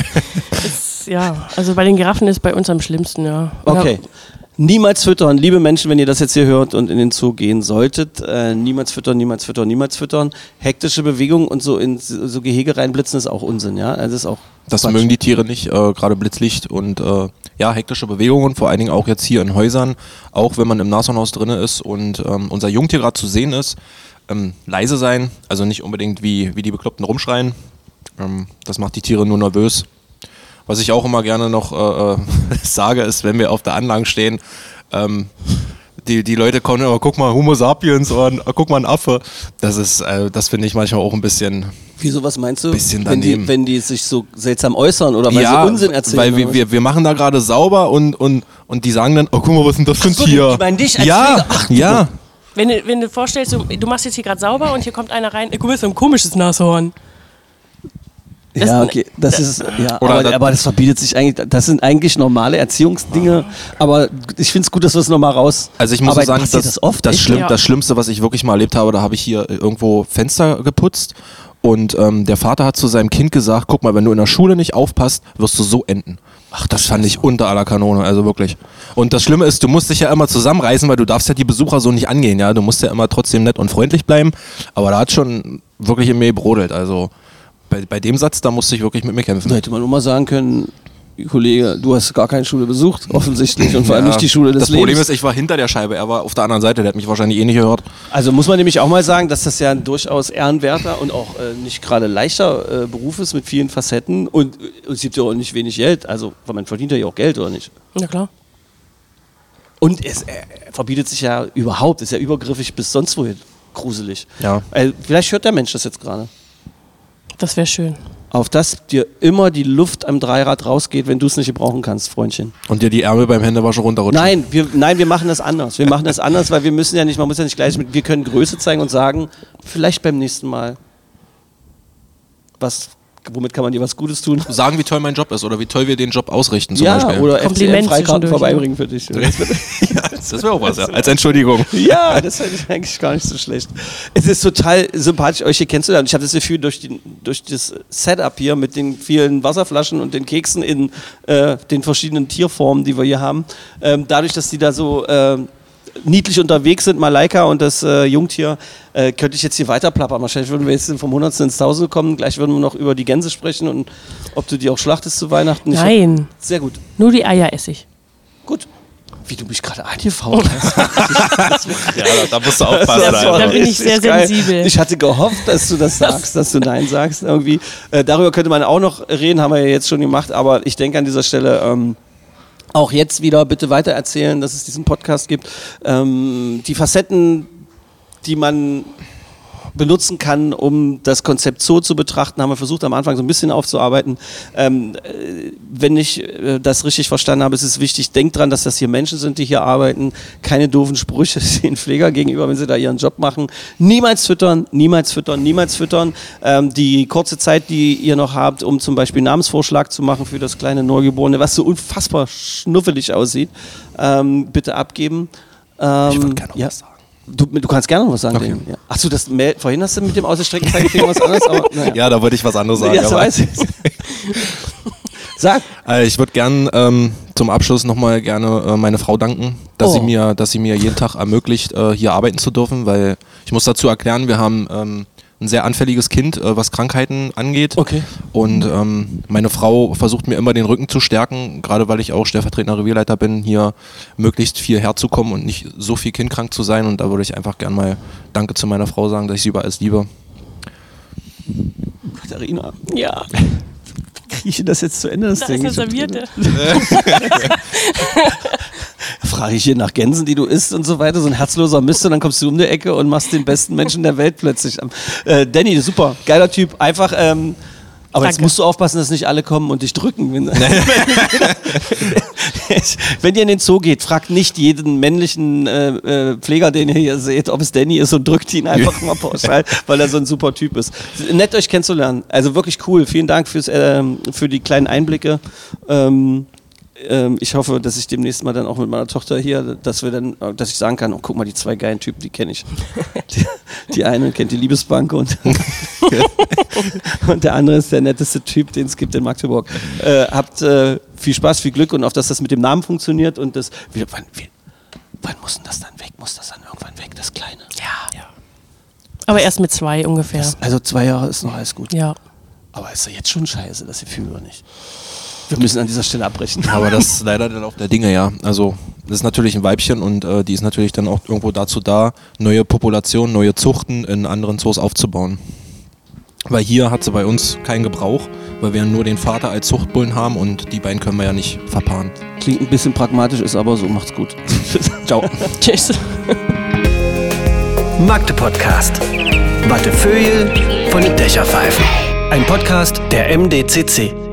Ja, also bei den Giraffen ist bei uns am schlimmsten, ja. Oder- Okay. Niemals füttern, liebe Menschen, wenn ihr das jetzt hier hört und in den Zoo gehen solltet, äh, niemals füttern, niemals füttern, niemals füttern. Hektische Bewegungen und so in so Gehege reinblitzen ist auch Unsinn, ja? Also Das ist auch Das Quatsch. mögen die Tiere nicht, äh, gerade Blitzlicht und äh, ja, hektische Bewegungen, vor allen Dingen auch jetzt hier in Häusern, auch wenn man im Nashornhaus drin ist und ähm, unser Jungtier gerade zu sehen ist, ähm, leise sein, also nicht unbedingt wie, wie die Bekloppten rumschreien. Ähm, das macht die Tiere nur nervös. Was ich auch immer gerne noch äh, äh, sage, ist, wenn wir auf der Anlage stehen, ähm, die, die Leute kommen immer, guck mal, Homo sapiens oder äh, guck mal, ein Affe. Das ist, äh, das finde ich manchmal auch ein bisschen, Wieso, was meinst du? Bisschen wenn, die, wenn die sich so seltsam äußern oder weil sie Unsinn erzählen? Weil wir, wir, wir machen da gerade sauber und, und, und die sagen dann, oh guck mal, was ist denn das für ein so, Tier? die meinen dich als ja, Pfleger. Ach, ja. Wenn du, wenn du vorstellst, du, du machst jetzt hier gerade sauber und hier kommt einer rein, guck mal, so ein komisches Nashorn. Das- ja, okay, das ist, ja, aber, das- aber das verbietet sich eigentlich, das sind eigentlich normale Erziehungsdinge, aber ich finde es gut, dass wir es nochmal raus. Also ich muss aber so sagen, das, das oft, das? Schlimm, Ja. das Schlimmste, was ich wirklich mal erlebt habe, da habe ich hier irgendwo Fenster geputzt und ähm, der Vater hat zu seinem Kind gesagt, guck mal, wenn du in der Schule nicht aufpasst, wirst du so enden. Ach, das fand ich unter aller Kanone, also wirklich. Und das Schlimme ist, du musst dich ja immer zusammenreißen, weil du darfst ja die Besucher so nicht angehen, ja. Du musst ja immer trotzdem nett und freundlich bleiben. Aber da hat schon wirklich in mir brodelt. Also bei, bei dem Satz, da musste ich wirklich mit mir kämpfen. Da hätte man nur mal sagen können, Kollege, du hast gar keine Schule besucht, offensichtlich, und vor allem Ja, nicht die Schule des Das Lebens. Problem ist, ich war hinter der Scheibe, er war auf der anderen Seite, der hat mich wahrscheinlich eh nicht gehört. Also muss man nämlich auch mal sagen, dass das ja ein durchaus ehrenwerter und auch äh, nicht gerade leichter äh, Beruf ist mit vielen Facetten und, äh, es gibt ja auch nicht wenig Geld. Also man verdient ja auch Geld, oder nicht? Na klar. Und es äh, verbietet sich ja überhaupt, ist ja übergriffig bis sonst wohin. Gruselig. Ja. Äh, vielleicht hört der Mensch das jetzt gerade. Das wäre schön. Auf dass dir immer die Luft am Dreirad rausgeht, wenn du es nicht gebrauchen kannst, Freundchen. Und dir die Ärmel beim Händewaschen runterrutschen. Nein, wir, nein, wir machen das anders. Wir machen das anders, weil wir müssen ja nicht, man muss ja nicht gleich mit, wir können Größe zeigen und sagen, vielleicht beim nächsten Mal was womit kann man dir was Gutes tun? Sagen, wie toll mein Job ist oder wie toll wir den Job ausrichten zum ja, Beispiel. oder Kompliment FCM-Freikarten zwischendurch, vorbeibringen für dich. ja, das wäre auch was, ja. Als Entschuldigung. Ja, das finde ich eigentlich gar nicht so schlecht. Es ist total sympathisch, euch hier kennenzulernen. Ich habe das Gefühl, durch, die, durch das Setup hier mit den vielen Wasserflaschen und den Keksen in äh, den verschiedenen Tierformen, die wir hier haben, ähm, dadurch, dass die da so äh, niedlich unterwegs sind, Malaika und das äh, Jungtier, äh, könnte ich jetzt hier weiter plappern. Wahrscheinlich würden wir jetzt vom Hundertsten ins Tausende kommen. Gleich würden wir noch über die Gänse sprechen und ob du die auch schlachtest zu Weihnachten. Ich Nein, Sehr gut. nur die Eier esse ich. Gut. Wie du mich gerade angefault hast. Ja, da, musst du aufpassen. War Da bin ich richtig sehr geil. sensibel. Ich hatte gehofft, dass du das sagst, dass du Nein sagst irgendwie. Äh, darüber könnte man auch noch reden, haben wir ja jetzt schon gemacht, aber ich denke an dieser Stelle ähm, auch jetzt wieder bitte weitererzählen, dass es diesen Podcast gibt. Ähm, die Facetten, die man benutzen kann, um das Konzept Zoo zu betrachten, haben wir versucht am Anfang so ein bisschen aufzuarbeiten. Ähm, äh, wenn ich äh, das richtig verstanden habe, ist es wichtig, denkt dran, dass das hier Menschen sind, die hier arbeiten, keine doofen Sprüche den Pfleger gegenüber, wenn sie da ihren Job machen. Niemals füttern, niemals füttern, niemals füttern. Ähm, die kurze Zeit, die ihr noch habt, um zum Beispiel Namensvorschlag zu machen für das kleine Neugeborene, was so unfassbar schnuffelig aussieht, ähm, bitte abgeben. Ähm, Ich würd gerne noch ja. was sagen. Du, du kannst gerne noch was sagen. Okay. Ja. Achso, das Mail, vorhin hast du mit dem ausgestreckten Zeigefinger was anderes, aber naja. Ja, da wollte ich was anderes sagen. Ja, so aber- weiß ich. Sag. Äh, ich würde gern ähm, zum Abschluss nochmal gerne äh, meine Frau danken, dass, Oh. sie mir, dass sie mir jeden Tag ermöglicht, äh, hier arbeiten zu dürfen, weil ich muss dazu erklären, wir haben ähm, ein sehr anfälliges Kind, äh, was Krankheiten angeht. Okay. Und ähm, meine Frau versucht mir immer den Rücken zu stärken, gerade weil ich auch stellvertretender Revierleiter bin, hier möglichst viel herzukommen und nicht so viel kindkrank zu sein. Und da würde ich einfach gern mal Danke zu meiner Frau sagen, dass ich sie über alles liebe. Katharina, Ja, kriege ich das jetzt zu Ende? Das da Ding? ist hab- Servierte. Frage ich hier nach Gänsen, die du isst und so weiter. So ein herzloser Mist und dann kommst du um die Ecke und machst den besten Menschen der Welt plötzlich. Äh, Danny, super, geiler Typ. Einfach, ähm, aber jetzt Danke. musst du aufpassen, dass nicht alle kommen und dich drücken. Wenn, wenn ihr in den Zoo geht, fragt nicht jeden männlichen äh, äh, Pfleger, den ihr hier seht, ob es Danny ist und drückt ihn einfach mal pauschal, weil er so ein super Typ ist. Nett euch kennenzulernen. Also wirklich cool. Vielen Dank fürs, ähm, für die kleinen Einblicke. Ähm, ähm, ich hoffe, dass ich demnächst mal dann auch mit meiner Tochter hier, dass wir dann, dass ich sagen kann, oh, guck mal, die zwei geilen Typen, die kenne ich. Die, die eine kennt die Liebesbank und, und der andere ist der netteste Typ, den es gibt in Magdeburg. Äh, habt äh, viel Spaß, viel Glück und auf dass das mit dem Namen funktioniert und das. Wie, wann, wie, wann muss denn das dann weg? Muss das dann irgendwann weg, das Kleine? Ja. Aber erst mit zwei ungefähr. Also zwei Jahre ist noch alles gut. Ja. Aber ist ja jetzt schon scheiße, das Gefühl oder nicht? Wir müssen an dieser Stelle abbrechen. Aber das ist leider der Lauf der Dinge, ja. Also das ist natürlich ein Weibchen und äh, die ist natürlich dann auch irgendwo dazu da, neue Populationen, neue Zuchten in anderen Zoos aufzubauen. Weil hier hat sie bei uns keinen Gebrauch, weil wir nur den Vater als Zuchtbullen haben und die beiden können wir ja nicht verpaaren. Klingt ein bisschen pragmatisch, ist aber so. Macht's gut. Ciao. Tschüss. Magde Podcast. Wattefeuille von den Dächerpfeifen. Ein Podcast der MDCC.